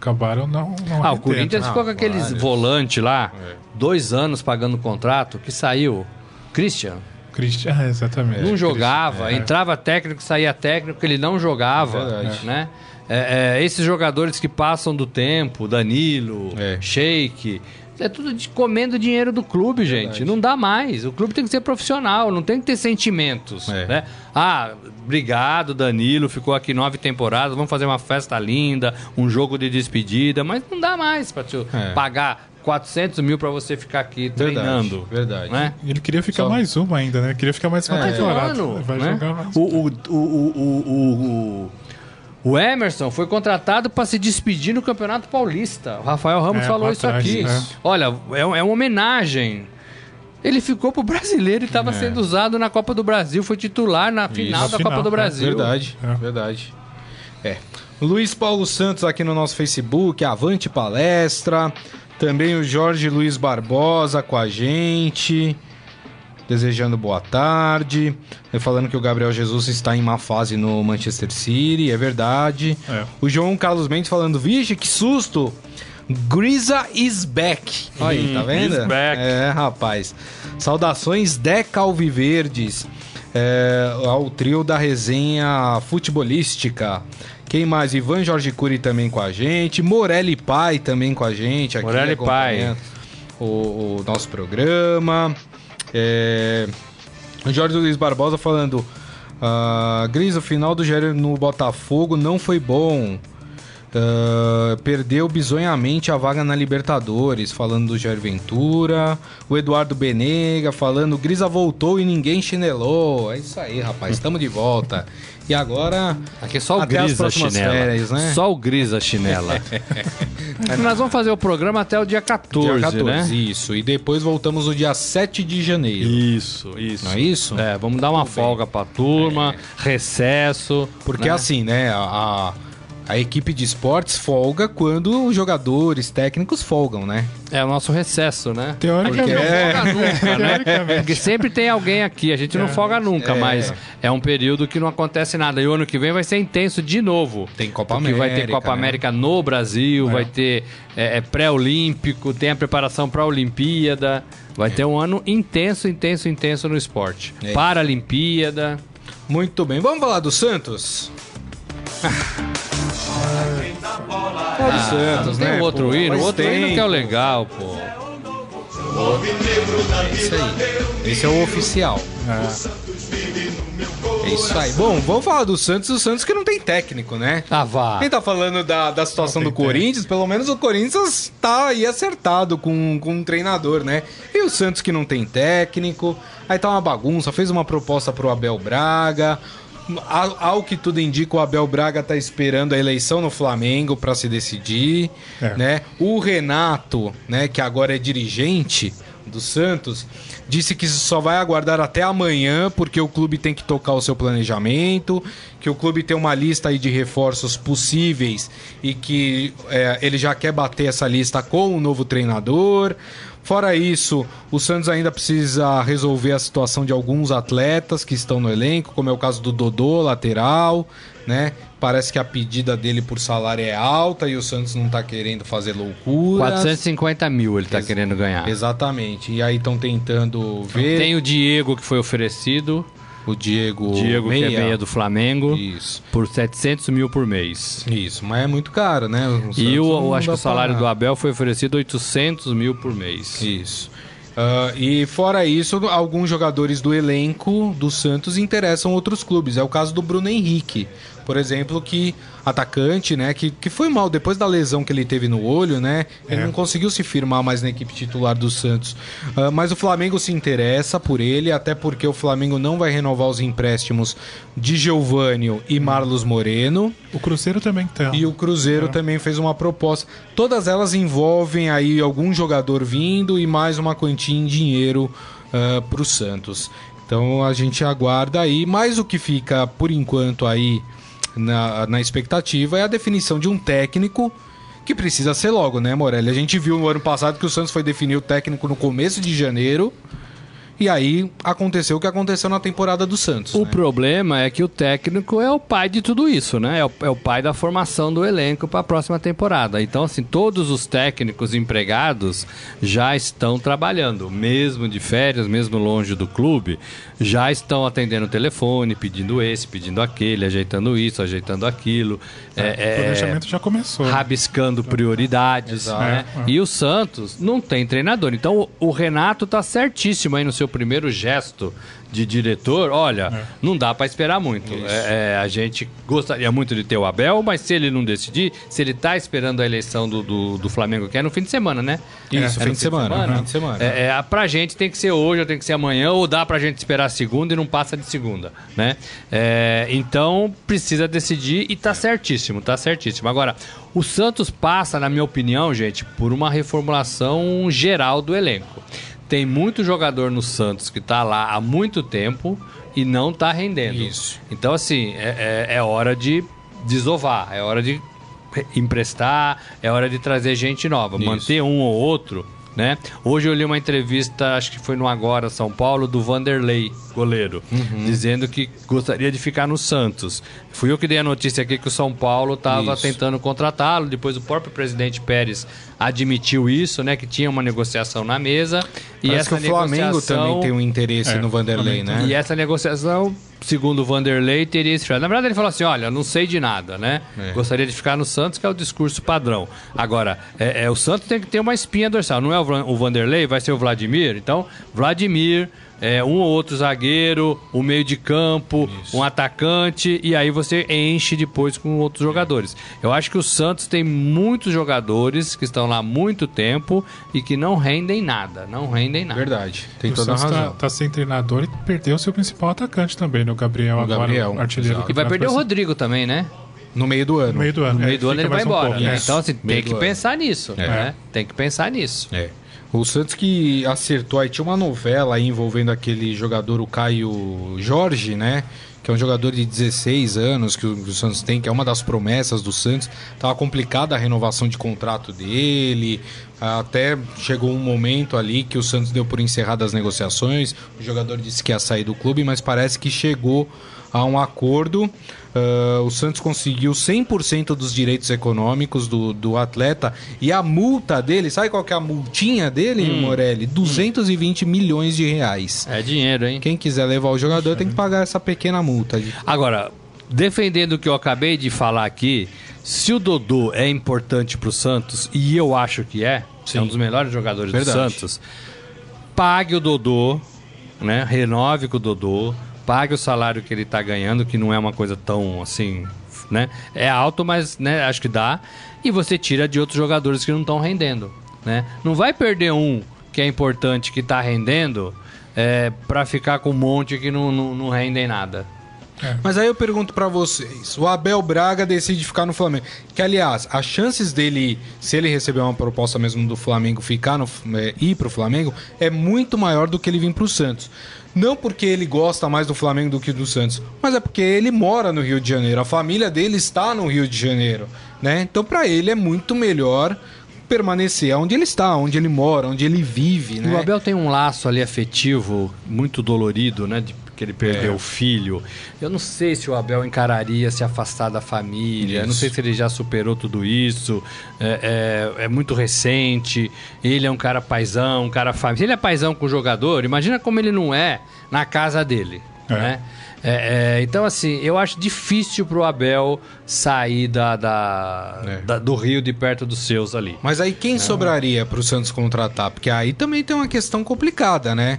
acabaram não, não Ah, o. Corinthians ficou com aqueles vários. volante lá, dois anos pagando contrato, que saiu. Christian, Christian, é, exatamente. não jogava, Christian, é. entrava técnico, saía técnico, ele não jogava, É verdade. né? É, é, esses jogadores que passam do tempo, Danilo, É. Sheik, é tudo de- comendo dinheiro do clube, gente. Não dá mais. O clube tem que ser profissional, não tem que ter sentimentos, É. né? Ah, obrigado, Danilo, ficou aqui nove temporadas, vamos fazer uma festa linda, um jogo de despedida, mas não dá mais para É. pagar 400 mil para você ficar aqui Verdade, treinando. verdade. Né? Ele queria ficar Só- mais uma ainda, né? Queria ficar mais uma Mais um temporada. ano, Vai né? jogar mais. o, o, o, o, o, o, o Emerson foi contratado para se despedir no Campeonato Paulista. O Rafael Ramos É, falou isso atrás, aqui. é. Olha, é, é uma homenagem. Ele ficou pro brasileiro e estava sendo usado na Copa do Brasil, foi titular na final Na da final, Copa do é Brasil. Verdade, É. verdade. É. Luiz Paulo Santos aqui no nosso Facebook, Avante Palestra. Também o Jorge Luiz Barbosa com a gente. Desejando boa tarde. Falando que o Gabriel Jesus está em má fase no Manchester City, é verdade. É. O João Carlos Mendes falando, vixe, que susto! Grisa is back. Aí, tá vendo? is back. É, rapaz. Saudações Deca Alviverdes. É, ao trio da resenha futebolística. Quem mais? Ivan Jorge Cury também com a gente. Morelli Pai também com a gente. Aqui Morelli acompanhando O, o nosso programa. É, Jorge Luiz Barbosa falando. Ah, Gris, o final do Jair no Botafogo não foi bom. Ah, perdeu bizonhamente a vaga na Libertadores, falando do Jair Ventura. O Eduardo Benega falando: Grisa voltou e ninguém chinelou. É isso aí, rapaz, estamos de volta. E agora. Aqui é só o Grisa próximas chinela. férias, né? Só o Grisa chinela. Nós vamos fazer o programa até o dia 14, Dia 14, né? isso. E depois voltamos no dia 7 de janeiro. Isso, isso. Não é isso? É, vamos dar uma folga pra turma, recesso. Porque né? assim, né? A, a, a equipe de esportes folga quando os jogadores técnicos folgam, né? É o nosso recesso, né? Teoricamente. Porque folga nunca, né? Teoricamente. Porque sempre tem alguém aqui, a gente não folga nunca, mas é um período que não acontece nada. E o ano que vem vai ser intenso de novo. Tem Copa Porque vai ter América, Copa né? América no Brasil, vai ter é, é, pré-olímpico, tem a preparação para a Olimpíada. Vai ter um ano intenso, intenso, intenso no esporte. É. Paralimpíada. Muito bem. Vamos falar do Santos? Santos, tem né? um outro pô? hino, Faz outro hino que é o legal, pô. É isso aí. Esse é o oficial. É isso aí. Bom, vamos falar do Santos. O Santos que não tem técnico, né? Ah, vá. Quem tá falando da, da situação do tem Corinthians, pelo menos o Corinthians tá aí acertado com, com um treinador, né? E o Santos que não tem técnico, aí tá uma bagunça, fez uma proposta pro Abel Braga. Ao, que tudo indica, o Abel Braga tá esperando a eleição no Flamengo para se decidir, É. né? O Renato, né, que agora é dirigente do Santos, disse que só vai aguardar até amanhã, porque o clube tem que tocar o seu planejamento, que o clube tem uma lista aí de reforços possíveis e que é, ele já quer bater essa lista com o novo treinador. Fora isso, o Santos ainda precisa resolver a situação de alguns atletas que estão no elenco, como é o caso do Dodô, lateral, né? Parece que a pedida dele por salário é alta e o Santos não tá querendo fazer loucura. 450 mil ele tá querendo ganhar. Exatamente. E aí estão tentando ver Tem o Diego que foi oferecido. O Diego, Diego que é meia do Flamengo. Isso. Por 700 mil por mês. Isso, mas é muito caro, né? O E o, eu acho que o salário do Abel foi oferecido 800 mil por mês. Isso. Ah, e fora isso, alguns jogadores do elenco do Santos interessam outros clubes. É o caso do Bruno Henrique, por exemplo, que atacante, né, que, que foi mal depois da lesão que ele teve no olho, né? Ele É. não conseguiu se firmar mais na equipe titular do Santos. Ah, mas o Flamengo se interessa por ele, até porque o Flamengo não vai renovar os empréstimos de Geovânio e Marlos Moreno. O Cruzeiro também tá. E o Cruzeiro também fez uma proposta. Todas elas envolvem aí algum jogador vindo e mais uma quantia em dinheiro para o Santos. Então a gente aguarda aí. Mas o que fica por enquanto aí na, na expectativa é a definição de um técnico que precisa ser logo, né, Morelli? A gente viu no ano passado que o Santos foi definir o técnico no começo de janeiro. E aí aconteceu o que aconteceu na temporada do Santos. O né? problema é que o técnico é o pai de tudo isso, né? É o, é o pai da formação do elenco para a próxima temporada. Então, assim, todos os técnicos empregados já estão trabalhando, mesmo de férias, mesmo longe do clube, já estão atendendo o telefone, pedindo esse, pedindo aquele, ajeitando isso, ajeitando aquilo. O É, é, planejamento já começou. rabiscando prioridades, Exato. né? É, é. E o Santos não tem treinador. Então o, o Renato tá certíssimo aí no seu primeiro gesto de diretor. Olha, É. não dá para esperar muito. É, é, a gente gostaria muito de ter o Abel, mas se ele não decidir, se ele tá esperando a eleição do, do, do Flamengo, que é no fim de semana, né? Isso, É fim no de semana. Fim de semana. É, é, pra gente tem que ser hoje ou tem que ser amanhã, ou dá pra gente esperar a segunda e não passa de segunda, né? É, então precisa decidir e tá certíssimo, tá certíssimo. Agora, o Santos passa, na minha opinião, gente, por uma reformulação geral do elenco. Tem muito jogador no Santos que tá lá há muito tempo e não tá rendendo. Isso. Então, assim, é, é- é hora de desovar, é hora de emprestar, é hora de trazer gente nova, Isso. manter um ou outro, né? Hoje eu li uma entrevista, acho que foi no Agora São Paulo, do Vanderlei, goleiro, Uhum. dizendo que gostaria de ficar no Santos. Fui eu que dei a notícia aqui que o São Paulo estava tentando contratá-lo, depois o próprio presidente Pérez admitiu isso, né, que tinha uma negociação na mesa e Parece essa que o Flamengo negociação- também tem um interesse É, no Vanderlei, né? e essa negociação, segundo o Vanderlei, teria esfriado. Na verdade, ele falou assim: olha, não sei de nada, né? É. Gostaria de ficar no Santos, que é o discurso padrão. Agora, é, é, o Santos tem que ter uma espinha dorsal. Não é o Vanderlei, vai ser o Vladimir. Então, Vladimir. É, um ou outro zagueiro, o meio de campo, um atacante, e aí você enche depois com outros jogadores. Eu acho que o Santos tem muitos jogadores que estão lá há muito tempo e que não rendem nada. Não rendem nada. Verdade, tem o toda a Santos razão. tá, tá sem treinador e perdeu seu principal atacante também, né? O Gabriel, O agora, Gabriel, o artilheiro E vai perder o. Rodrigo também, né? No meio do ano. No meio do ano. No meio é, do ano ele vai um embora. né? isso. Então, assim, tem que pensar nisso. É. Né? Tem que pensar nisso. É. O Santos que acertou aí, tinha uma novela aí envolvendo aquele jogador, o Caio Jorge, né? Que é um jogador de 16 anos que o, Santos tem, que é uma das promessas do Santos. Tava complicada a renovação de contrato dele. Até chegou um momento ali que o Santos deu por encerradas as negociações. O jogador disse que ia sair do clube, mas parece que chegou a um acordo. Ah, o Santos conseguiu 100% dos direitos econômicos do, do atleta e a multa dele, sabe qual que é a multinha dele, Morelli? 220 milhões de reais. É dinheiro, hein? Quem quiser levar o jogador tem que pagar essa pequena multa. Agora, defendendo o que eu acabei de falar aqui, se o Dodô é importante pro Santos, e eu acho que é, é um dos melhores jogadores Verdade. do Santos, pague o Dodô, né? Renove com o Dodô, pague o salário que ele tá ganhando, que não é uma coisa tão assim, né? É alto, mas né, acho que dá. E você tira de outros jogadores que não estão rendendo, né? Não vai perder um que é importante, que tá rendendo, é, para ficar com um monte que não, não, não rendem nada. Mas aí eu pergunto pra vocês: o Abel Braga decide ficar no Flamengo. Que, aliás, as chances dele, se ele receber uma proposta mesmo do Flamengo, ficar no, é, ir pro Flamengo, é muito maior do que ele vir pro Santos. Não porque ele gosta mais do Flamengo do que do Santos, mas é porque ele mora no Rio de Janeiro. A família dele está no Rio de Janeiro, né? Então, pra ele é muito melhor permanecer onde ele está, onde ele mora, onde ele vive, né? O Abel tem um laço ali afetivo muito dolorido, né? De que ele perdeu É. o filho. Eu não sei se o Abel encararia se afastar da família. Eu não Isso. sei se ele já superou tudo isso. É, é- é muito recente. Ele é um cara paizão, um cara família. Se ele é paizão com o jogador, imagina como ele não é na casa dele, É. né? É, é, então, assim, eu acho difícil pro Abel sair da, da- É. da- do Rio de perto dos seus ali. Mas aí quem sobraria pro Santos contratar? Porque aí também tem uma questão complicada, né?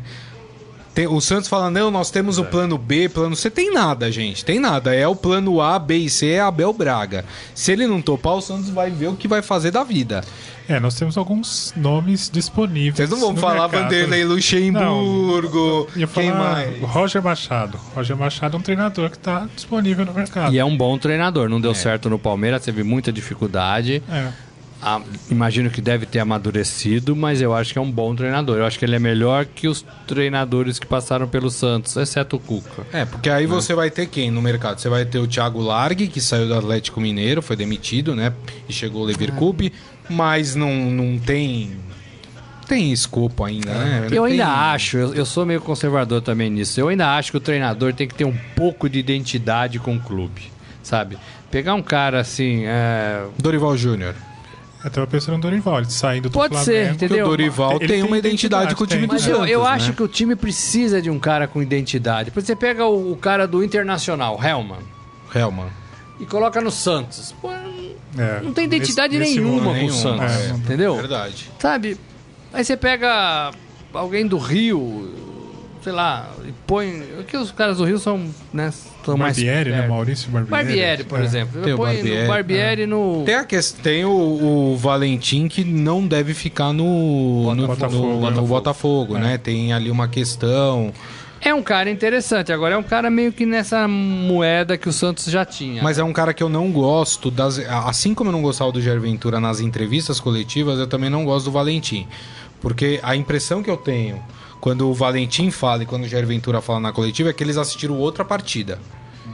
Tem- o Santos fala, não, nós temos o plano B, plano C. Tem nada, gente. Tem nada. É o plano A, B e C, é Abel Braga. Se ele não topar, o Santos vai ver o que vai fazer da vida. É, nós temos alguns nomes disponíveis. Vocês não vão falar mercado. Vanderlei Luxemburgo. Ia quem falar mais? Roger Machado. Roger Machado é um treinador que está disponível no mercado. E é um bom treinador. Não deu certo no Palmeiras, teve muita dificuldade. É. Ah, imagino que deve ter amadurecido, mas eu acho que é um bom treinador. Eu acho que ele é melhor que os treinadores que passaram pelo Santos, exceto o Cuca. É, porque aí você vai ter quem no mercado? Você vai ter o Thiago Largue, que saiu do Atlético Mineiro, foi demitido, né? E chegou o Leverkusen, mas não, não tem. Tem escopo ainda, né? Eu ainda Tem- acho, eu, eu sou meio conservador também nisso. Eu ainda acho que o treinador tem que ter um pouco de identidade com o clube, sabe? Pegar um cara assim, é, Dorival Júnior. Eu tava pensando no Dorival, ele saindo do Pode ser, Flamengo. entendeu? Porque o Dorival tem, tem uma identidade identidade, com o time tem. do Mas Santos. eu, eu né? acho que o time precisa de um cara com identidade. Porque você pega o, o cara do Internacional, Helman, Helman. e coloca no Santos. Pô, É, não tem identidade nesse- nesse nenhuma momento, com o Santos, é. entendeu? Verdade. Sabe? Aí você pega alguém do Rio, sei lá, e põe. Porque os caras do Rio são, né? São mais Barbieri, né? perto. Maurício Barbieri. Barbieri, por É. exemplo. Tem o põe Barbieri, no Barbieri no. Tem, a questão, tem o, o Valentim que não deve ficar no, no, Botafogo, no- no Botafogo. Botafogo, né? Tem ali uma questão. É um cara interessante. Agora é um cara meio que nessa moeda que o Santos já tinha. Mas é um cara que eu não gosto das. Assim como eu não gostava do Jair Ventura nas entrevistas coletivas, eu também não gosto do Valentim. Porque a impressão que eu tenho quando o Valentim fala e quando o Jair Ventura fala na coletiva é que eles assistiram outra partida.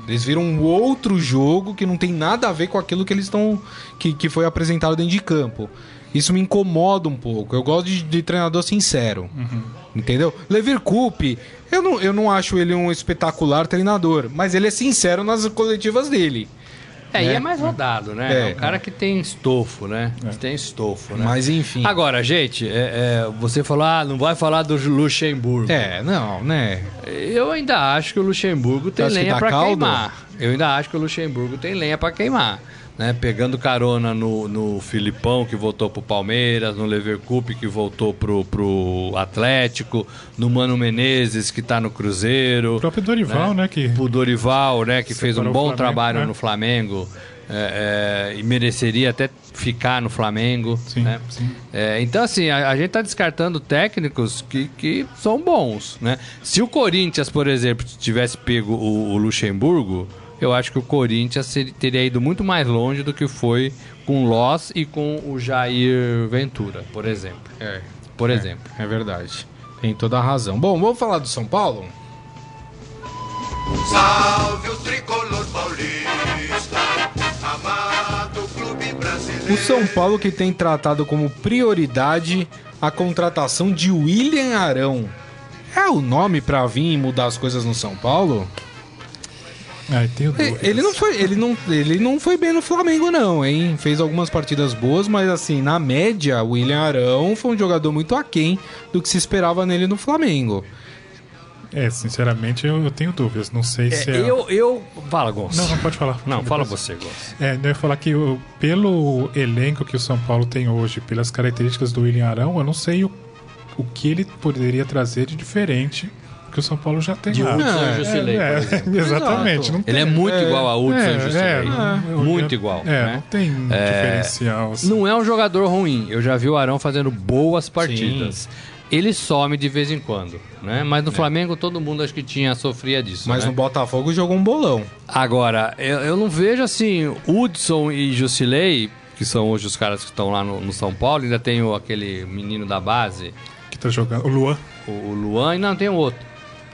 Eles viram um outro jogo que não tem nada a ver com aquilo que eles estão. Que, que foi apresentado dentro de campo. Isso me incomoda um pouco. Eu gosto de, de treinador sincero. Entendeu? Leverkusen, eu não, eu não acho ele um espetacular treinador, mas ele é sincero nas coletivas dele. É, e né? é mais rodado, né? É, É. um cara que tem estofo, né? Que tem estofo, né? Mas enfim. Agora, gente, é- é, você falou, ah, não vai falar do Luxemburgo. É, não, né? Eu ainda acho que o Luxemburgo tem lenha pra caldo? queimar. Eu ainda acho que o Luxemburgo tem lenha pra queimar. Né? Pegando carona no, no Filipão, que voltou pro Palmeiras, no Leverkusen, que voltou pro, pro Atlético, no Mano Menezes, que tá no Cruzeiro. O próprio Dorival, né? que O Dorival, né, que fez um bom Flamengo, trabalho né? no Flamengo é, é, e mereceria até ficar no Flamengo. Sim, né? sim. É, então, assim, a, a gente tá descartando técnicos que, que são bons, né? Se o Corinthians, por exemplo, tivesse pego o, o Luxemburgo, eu acho que o Corinthians teria ido muito mais longe do que foi com o Loss e com o Jair Ventura, por exemplo. É, Por exemplo. é verdade. Tem toda a razão. Bom, vamos falar do São Paulo? Salve o tricolor paulista, amado clube brasileiro. O São Paulo que tem tratado como prioridade a contratação de William Arão. É o nome pra vir e mudar as coisas no São Paulo? Ah, tenho dúvidas. Ele não foi, ele não, ele não foi bem no Flamengo não, hein? Fez algumas partidas boas, mas assim, na média, o William Arão foi um jogador muito aquém do que se esperava nele no Flamengo. É, sinceramente, eu, eu tenho dúvidas. Não sei se é... eu, eu. Fala, Gonçalo. Não, não pode falar. Não, fala você, Gonçalo. É, eu ia falar que o- pelo elenco que o São Paulo tem hoje, pelas características do William Arão, eu não sei o, o que ele poderia trazer de diferente que o São Paulo já tem De lá. Hudson É, e Jusilei, É, exemplo. exatamente. Não tem, Ele é muito igual a Hudson é, e Jusilei. é, muito igual. É, né? não tem diferencial. assim. Não é um jogador ruim. Eu já vi o Arão fazendo boas partidas. Ele some de vez em quando, né? Mas no Flamengo todo mundo acho que tinha sofria disso. Mas né? no Botafogo jogou um bolão. Agora, eu, eu não vejo assim, Hudson e Jusilei, que são hoje os caras que estão lá no, no São Paulo, ainda tem o, aquele menino da base, Que tá jogando. O Luan, o, o Luan, e não tem o outro.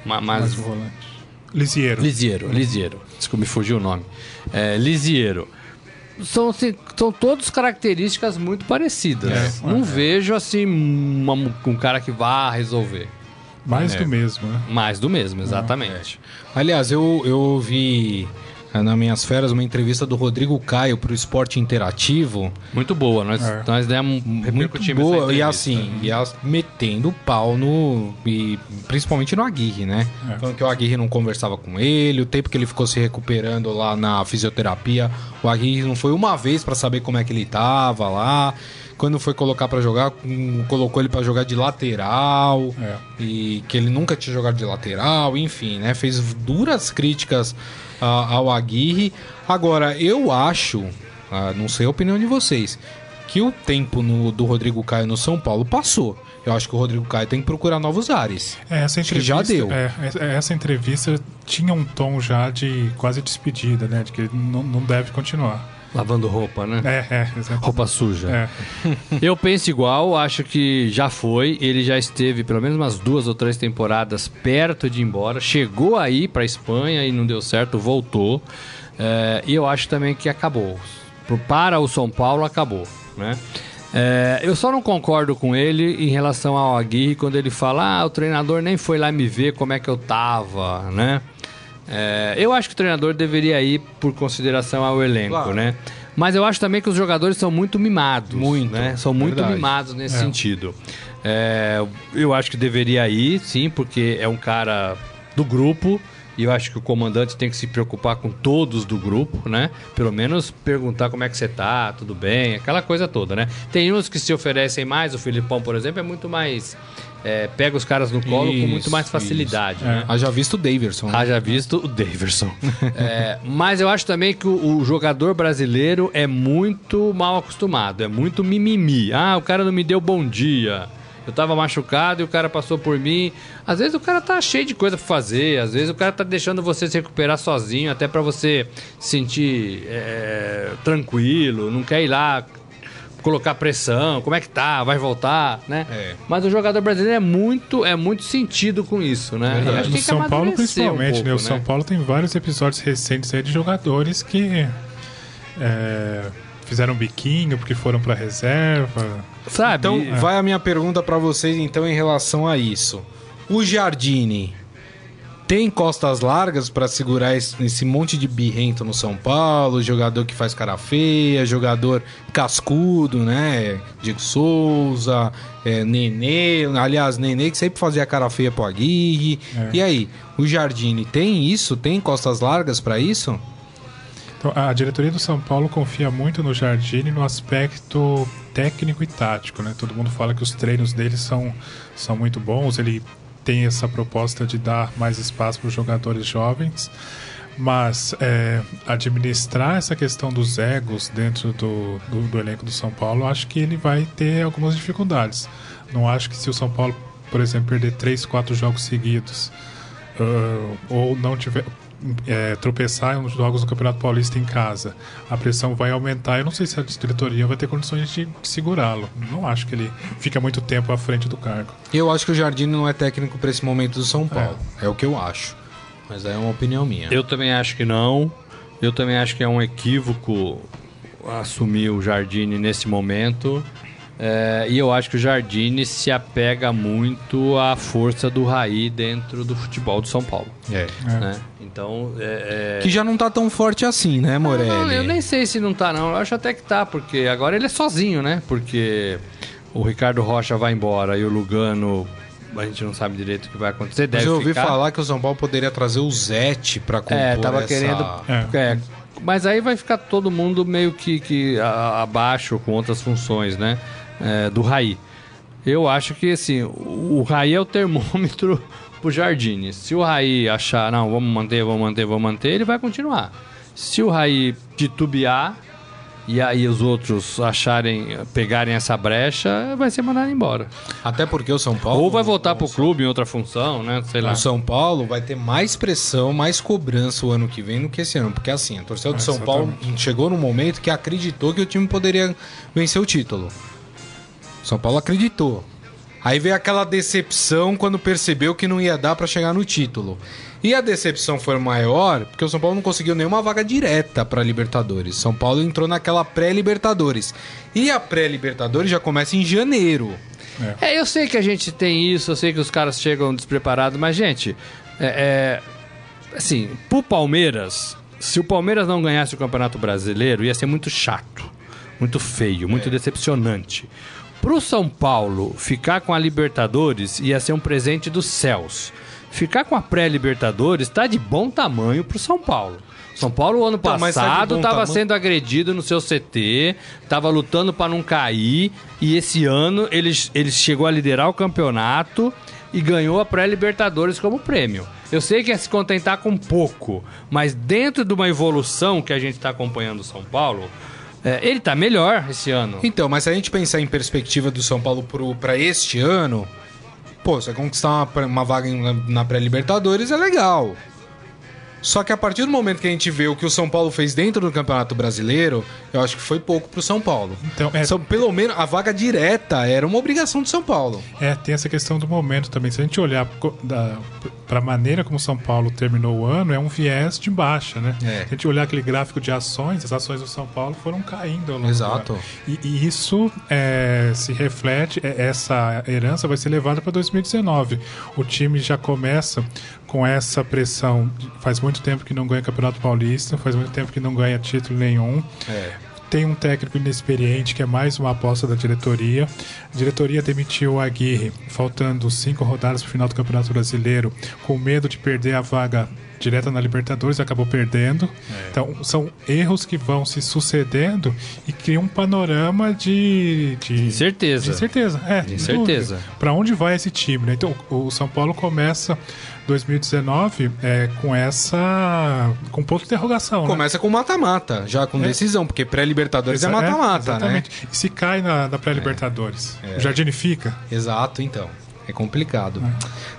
Ma- Mas, mais volante. Lisiero. Lisiero, Lisiero. Desculpa, me fugiu o nome. É, Lisiero. São, assim, são todas características muito parecidas. É, não é. vejo assim uma- um cara que vá resolver. Mais É. do mesmo, né? Mais do mesmo, exatamente. Aliás, eu, eu ouvi nas minhas férias uma entrevista do Rodrigo Caio pro Esporte Interativo. Muito boa. Nós, É. nós demos Muito boa. E assim, e as- metendo pau no. E principalmente no Aguirre, né? É. Falando que o Aguirre não conversava com ele, o tempo que ele ficou se recuperando lá na fisioterapia. O Aguirre não foi uma vez pra saber como é que ele tava lá. Quando foi colocar pra jogar, hum, colocou ele pra jogar de lateral. É. E que ele nunca tinha jogado de lateral, enfim, né? Fez duras críticas ah, ao Aguirre. Agora, eu acho, ah, não sei a opinião de vocês, que o tempo no- do Rodrigo Caio no São Paulo passou. Eu acho que o Rodrigo Caio tem que procurar novos ares. É, essa que entrevista, já deu. é, é, essa entrevista tinha um tom já de quase despedida, né? De que ele não, não deve continuar. Lavando roupa, né? É, é, exatamente. Roupa suja. É. Eu penso igual, acho que já foi. Ele já esteve pelo menos umas duas ou três temporadas perto de ir embora. Chegou aí pra Espanha e não deu certo, voltou. É, e eu acho também que acabou. Para o São Paulo, acabou. Né? É, eu só não concordo com ele em relação ao Aguirre quando ele fala: ah, o treinador nem foi lá me ver como é que eu tava, né? É, eu acho que o treinador deveria ir por consideração ao elenco, Claro. né? Mas eu acho também que os jogadores são muito mimados. Muito, né? São muito verdade. mimados nesse É. sentido. É, eu acho que deveria ir, sim, porque é um cara do grupo. E eu acho que o comandante tem que se preocupar com todos do grupo, né? Pelo menos perguntar como é que você tá, tudo bem, aquela coisa toda, né? Tem uns que se oferecem mais, o Filipão, por exemplo, é muito mais. é, pega os caras no colo com muito Isso, mais isso. facilidade, É. né? Haja visto o Daverson. né? Haja visto o Daverson. É, mas eu acho também que o, o jogador brasileiro é muito mal acostumado, é muito mimimi. Ah, o cara não me deu bom dia. Eu tava machucado e o cara passou por mim. Às vezes o cara tá cheio de coisa pra fazer, às vezes o cara tá deixando você se recuperar sozinho, até pra você se sentir é, tranquilo, não quer ir lá colocar pressão, como é que tá, vai voltar, né? É. Mas o jogador brasileiro é muito, é muito sentido com isso, né? Que no São Paulo, amadurecer um principalmente, pouco, né? O São Paulo tem vários episódios recentes aí de jogadores que é, fizeram biquinho porque foram pra reserva. Sabe? Então, vai a minha pergunta pra vocês, então, em relação a isso. O Jardine tem costas largas pra segurar esse, esse monte de birrento no São Paulo, jogador que faz cara feia, jogador cascudo, né? Diego Souza, é, Nenê, aliás, Nenê que sempre fazia cara feia pro Aguirre. É. E aí, o Jardine tem isso? Tem costas largas pra isso? Então, a diretoria do São Paulo confia muito no Jardine no aspecto técnico e tático, né? Todo mundo fala que os treinos dele são, são muito bons, ele tem essa proposta de dar mais espaço para os jogadores jovens, mas é, administrar essa questão dos egos dentro do, do, do elenco do São Paulo, acho que ele vai ter algumas dificuldades. Não acho que se o São Paulo, por exemplo, perder três, quatro jogos seguidos, ah, ou não tiver é, tropeçar em uns jogos do Campeonato Paulista em casa, a pressão vai aumentar. Eu não sei se a diretoria vai ter condições de segurá-lo. Não acho que ele fica muito tempo à frente do cargo. Eu acho que o Jardine não é técnico pra esse momento do São Paulo. É, o que eu acho. Mas é uma opinião minha. Eu também acho que não. Eu também acho que é um equívoco assumir o Jardine nesse momento. É, e eu acho que o Jardine se apega muito à força do Raí dentro do futebol do São Paulo. É. É. né? Então, é, é- Que já não tá tão forte assim, né, Morelli? Não, eu nem sei se não tá, não. Eu acho até que tá, porque agora ele é sozinho, né? Porque o Ricardo Rocha vai embora e o Lugano, a gente não sabe direito o que vai acontecer. Mas Deve eu ouvi ficar. falar que o São Paulo poderia trazer o Zete pra compor É, tava essa... querendo. É. é, mas aí vai ficar todo mundo meio que, que abaixo com outras funções, né? É, do Raí. Eu acho que assim, o o Raí é o termômetro pro Jardine. Se o Raí achar, não, vamos manter, vamos manter, vamos manter, ele vai continuar. Se o Raí titubear e aí os outros acharem, pegarem essa brecha, vai ser mandado embora. Até porque o São Paulo. Ou vai voltar pro clube em outra função, né? Sei lá. O São Paulo vai ter mais pressão, mais cobrança o ano que vem do que esse ano. Porque assim, a torcida do É, São Paulo chegou num momento que acreditou que o time poderia vencer o título. São Paulo acreditou. Aí veio aquela decepção quando percebeu que não ia dar pra chegar no título. E a decepção foi maior porque o São Paulo não conseguiu nenhuma vaga direta pra Libertadores. São Paulo entrou naquela pré-Libertadores. E a pré-Libertadores já começa em janeiro. É, eu sei que a gente tem isso, eu sei que os caras chegam despreparados, mas, gente, é, é, assim, pro Palmeiras, se o Palmeiras não ganhasse o Campeonato Brasileiro, ia ser muito chato, muito feio, muito decepcionante. Pro São Paulo ficar com a Libertadores ia ser um presente dos céus. Ficar com a pré-Libertadores tá de bom tamanho pro São Paulo. São Paulo, ano Então, passado, estava sendo agredido no seu CT, estava lutando para não cair, e esse ano ele, ele chegou a liderar o campeonato e ganhou a pré-Libertadores como prêmio. Eu sei que é se contentar com pouco, mas dentro de uma evolução que a gente está acompanhando o São Paulo, é, ele tá melhor esse ano. Então, mas se a gente pensar em perspectiva do São Paulo pro, pra este ano, pô, você conquistar uma, uma vaga em- na pré-Libertadores é legal. Só que a partir do momento que a gente vê o que o São Paulo fez dentro do Campeonato Brasileiro, eu acho que foi pouco pro São Paulo. Então, é, São, pelo menos a vaga direta era uma obrigação do São Paulo. É, tem essa questão do momento também. Se a gente olhar para a maneira como o São Paulo terminou o ano, é um viés de baixa, né? É. Se a gente olhar aquele gráfico de ações, as ações do São Paulo foram caindo ao longo Exato. E, e isso é, se reflete, é, essa herança vai ser levada para 2019. O time já começa com essa pressão. Faz muito tempo que não ganha Campeonato Paulista, faz muito tempo que não ganha título nenhum tem um técnico inexperiente, que é mais uma aposta da diretoria. A diretoria demitiu o Aguirre, faltando cinco rodadas para o final do Campeonato Brasileiro, com medo de perder a vaga direta na Libertadores, acabou perdendo. Então, são erros que vão se sucedendo e criam um panorama de... De Certeza. De certeza, é. De certeza. Para onde vai esse time, né? Então, o São Paulo começa 2019 é, com essa... com ponto de interrogação, né? Começa com mata-mata, já com É. decisão, porque pré-Libertadores é Exa- mata-mata, né? exatamente. E se cai na, na pré-Libertadores? O Jardine fica? Exato, então. É complicado.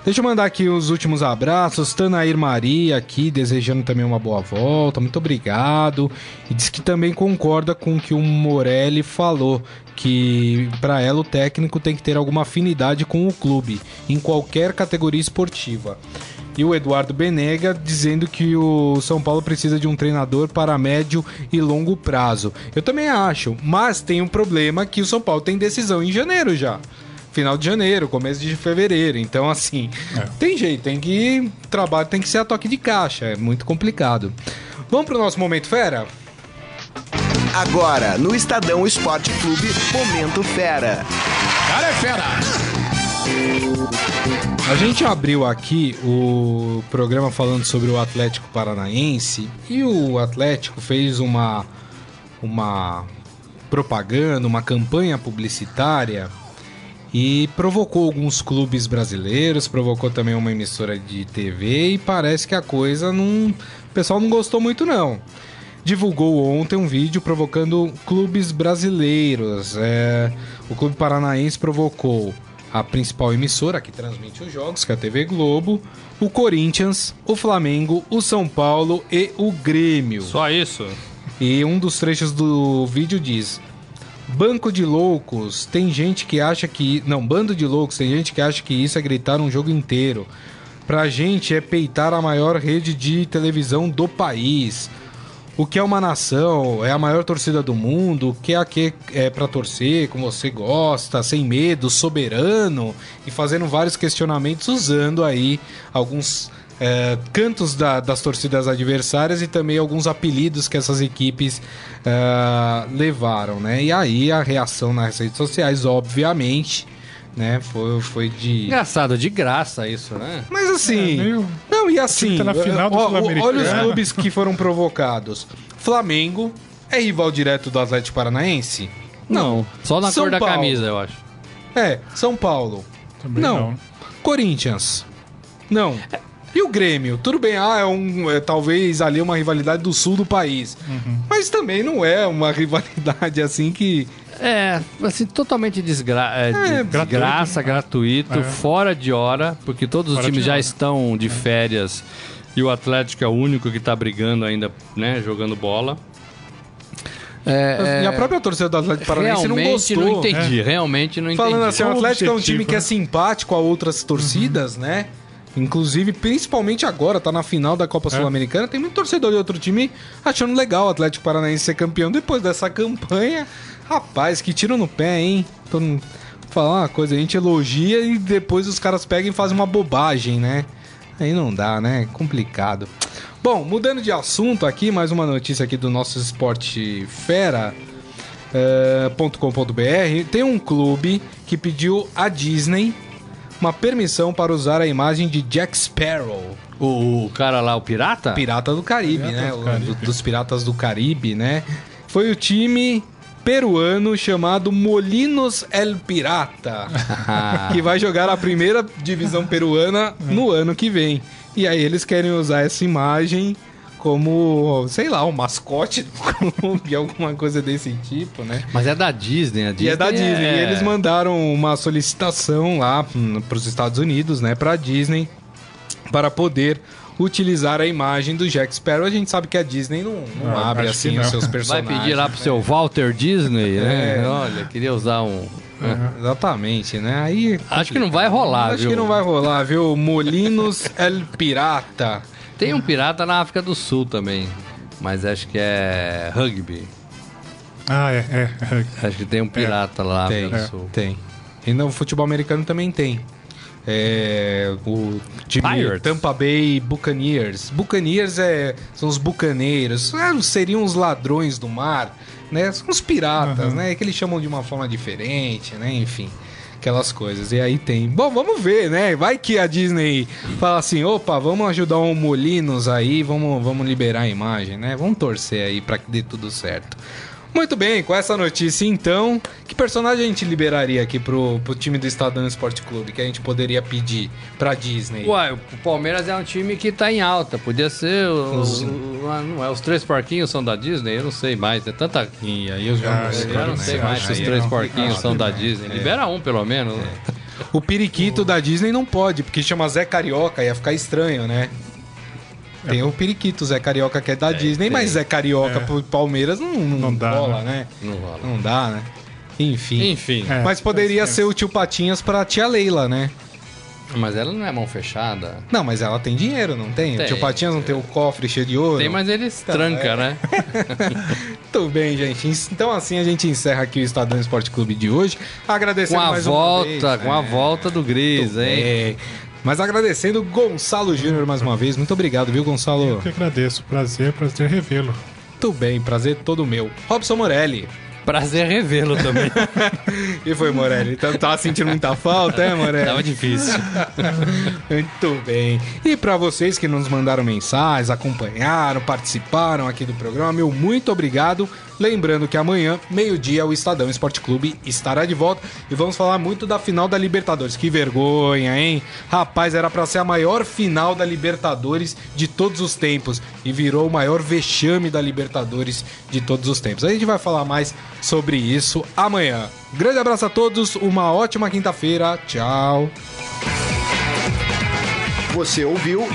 Deixa eu mandar aqui os últimos abraços. Tanair Maria aqui, desejando também uma boa volta. Muito obrigado. E diz que também concorda com o que o Morelli falou. Que para ela o técnico tem que ter alguma afinidade com o clube, em qualquer categoria esportiva. E o Eduardo Benega dizendo que o São Paulo precisa de um treinador para médio e longo prazo. Eu também acho, mas tem um problema que o São Paulo tem decisão em janeiro já. Final de janeiro, começo de fevereiro. Então, assim, tem jeito, tem que. Trabalho tem que ser a toque de caixa. É muito complicado. Vamos pro nosso momento fera? Agora, no Estadão Esporte Clube, Momento Fera. Cara é fera! A gente abriu aqui o programa falando sobre o Atlético Paranaense e o Atlético fez uma uma propaganda, uma campanha publicitária e provocou alguns clubes brasileiros, provocou também uma emissora de TV e parece que a coisa não, o pessoal não gostou muito não. Divulgou ontem um vídeo provocando clubes brasileiros. É, o Clube Paranaense provocou a principal emissora que transmite os jogos, que é a TV Globo, o Corinthians, o Flamengo, o São Paulo e o Grêmio. Só isso? E um dos trechos do vídeo diz: Banco de loucos, tem gente que acha que. Não, bando de loucos, tem gente que acha que isso é gritar um jogo inteiro. Pra gente é peitar a maior rede de televisão do país. O que é uma nação? É a maior torcida do mundo? O que é aqui é pra torcer, como você gosta, sem medo, soberano? E fazendo vários questionamentos usando aí alguns é, cantos da- das torcidas adversárias e também alguns apelidos que essas equipes é, levaram, né? E aí a reação nas redes sociais, obviamente, né? Foi, foi de. Engraçado, de graça isso, né? Mas assim. É, meio- Não, e assim. tá na final do ó, olha os clubes que foram provocados. Flamengo é rival direto do Atlético Paranaense? Não, só na São cor da Paulo. camisa, eu acho. É, São Paulo. Também não. não. Corinthians. Não. E o Grêmio? Tudo bem, ah, é um. é talvez ali uma rivalidade do sul do país. Uhum. Mas também não é uma rivalidade assim que. É, assim, totalmente desgra é, É, desgraça, gratuito, É. fora de hora, porque todos os Fora de times já hora. estão de férias e o Atlético é o único que tá brigando ainda, né, jogando bola. É, E a própria torcida do Atlético Paranaense não realmente gostou. não entendi, realmente não entendi. Falando assim, o Atlético é um time que é né? simpático a outras torcidas, né? Inclusive, principalmente agora, tá na final da Copa Sul-Americana, tem muito torcedor de outro time achando legal o Atlético Paranaense ser campeão depois dessa campanha. Rapaz, que tiro no pé, hein? Mundo falar uma coisa, a gente elogia e depois os caras pegam e fazem uma bobagem, né? Aí não dá, né? Complicado. Bom, mudando de assunto aqui, mais uma notícia aqui do nosso esporte fera .com.br, tem um clube que pediu à Disney uma permissão para usar a imagem de Jack Sparrow, O, o cara lá, o pirata? pirata do Caribe, Pirata né? do Caribe. do- dos piratas do Caribe, né? Foi o time peruano chamado Molinos El Pirata, que vai jogar a primeira divisão peruana no ano que vem. E aí eles querem usar essa imagem como, sei lá, um mascote do clube, alguma coisa desse tipo, né? Mas é da Disney, a E Disney. é da Disney. é- E eles mandaram uma solicitação lá para os Estados Unidos, né, para Disney, para poder utilizar a imagem do Jack Sparrow. A gente sabe que a Disney não, não Não, abre acho que assim os não. seus Vai personagens. pedir lá pro seu Walter Disney, né? É. Olha, queria usar um. Exatamente, né? Aí Acho que não vai rolar, acho viu? que não vai rolar, viu? Molinos El Pirata. Tem um pirata na África do Sul também. Mas acho que é rugby. Ah, é, é. é. Acho que tem um pirata lá na Tem, África do Sul. tem. E no futebol americano também tem. É, o time Pirates. Tampa Bay Buccaneers. Buccaneers é, são os bucaneiros. Ah, seriam os ladrões do mar, né? São os piratas, Uhum. né? Que eles chamam de uma forma diferente, né? Enfim, aquelas coisas. E aí tem. Bom, vamos ver, né? Vai que a Disney fala assim: opa, vamos ajudar o Molinos aí, vamos, vamos liberar a imagem, né? Vamos torcer aí pra que dê tudo certo. Muito bem, com essa notícia então, que personagem a gente liberaria aqui pro, pro time do Estadão Esporte Clube que a gente poderia pedir pra Disney? Uai, o Palmeiras é um time que tá em alta. Podia ser. O, Os- o- não é, os três porquinhos são da Disney? Eu não sei mais. É tanta. E aí eu já Ah, não sei, Eu não né? sei mais se os três é porquinhos são da né? Disney. Libera um, pelo menos. O periquito da Disney não pode, porque chama Zé Carioca, ia ficar estranho, né? Tem o periquito Zé Carioca que é da Disney, tem. mas Zé Carioca É. pro Palmeiras não, não, Não dá, rola, né? né? Não rola. Não dá, né? Enfim. Enfim. É, Mas poderia esquece. ser o tio Patinhas pra tia Leila, né? Mas ela não é mão fechada. Não, mas ela tem dinheiro, não tem? Tem. O tio Patinhas não tem o cofre cheio de ouro? Tem, mas eles tranca, né? Muito bem, gente. Então assim a gente encerra aqui o Estadão Esporte Clube de hoje. Agradecendo Com a mais uma volta, vez, com a volta do Gris, Muito hein? bem. Mas agradecendo Gonçalo Júnior mais uma vez. Muito obrigado, viu, Gonçalo? Eu que agradeço. Prazer, prazer revê-lo. Muito bem, prazer todo meu. Robson Morelli. Prazer revê-lo também. E foi, Morelli? Tá, tá sentindo muita falta, é, Morelli? Tava difícil. Muito bem. E para vocês que nos mandaram mensagens, acompanharam, participaram aqui do programa, meu muito obrigado. Lembrando que amanhã, meio-dia, o Estadão Esporte Clube estará de volta e vamos falar muito da final da Libertadores. Que vergonha, hein? Rapaz, era para ser a maior final da Libertadores de todos os tempos e virou o maior vexame da Libertadores de todos os tempos. A gente vai falar mais sobre isso amanhã. Grande abraço a todos, uma ótima quinta-feira. Tchau. Você ouviu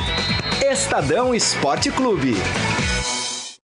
Estadão Esporte Clube.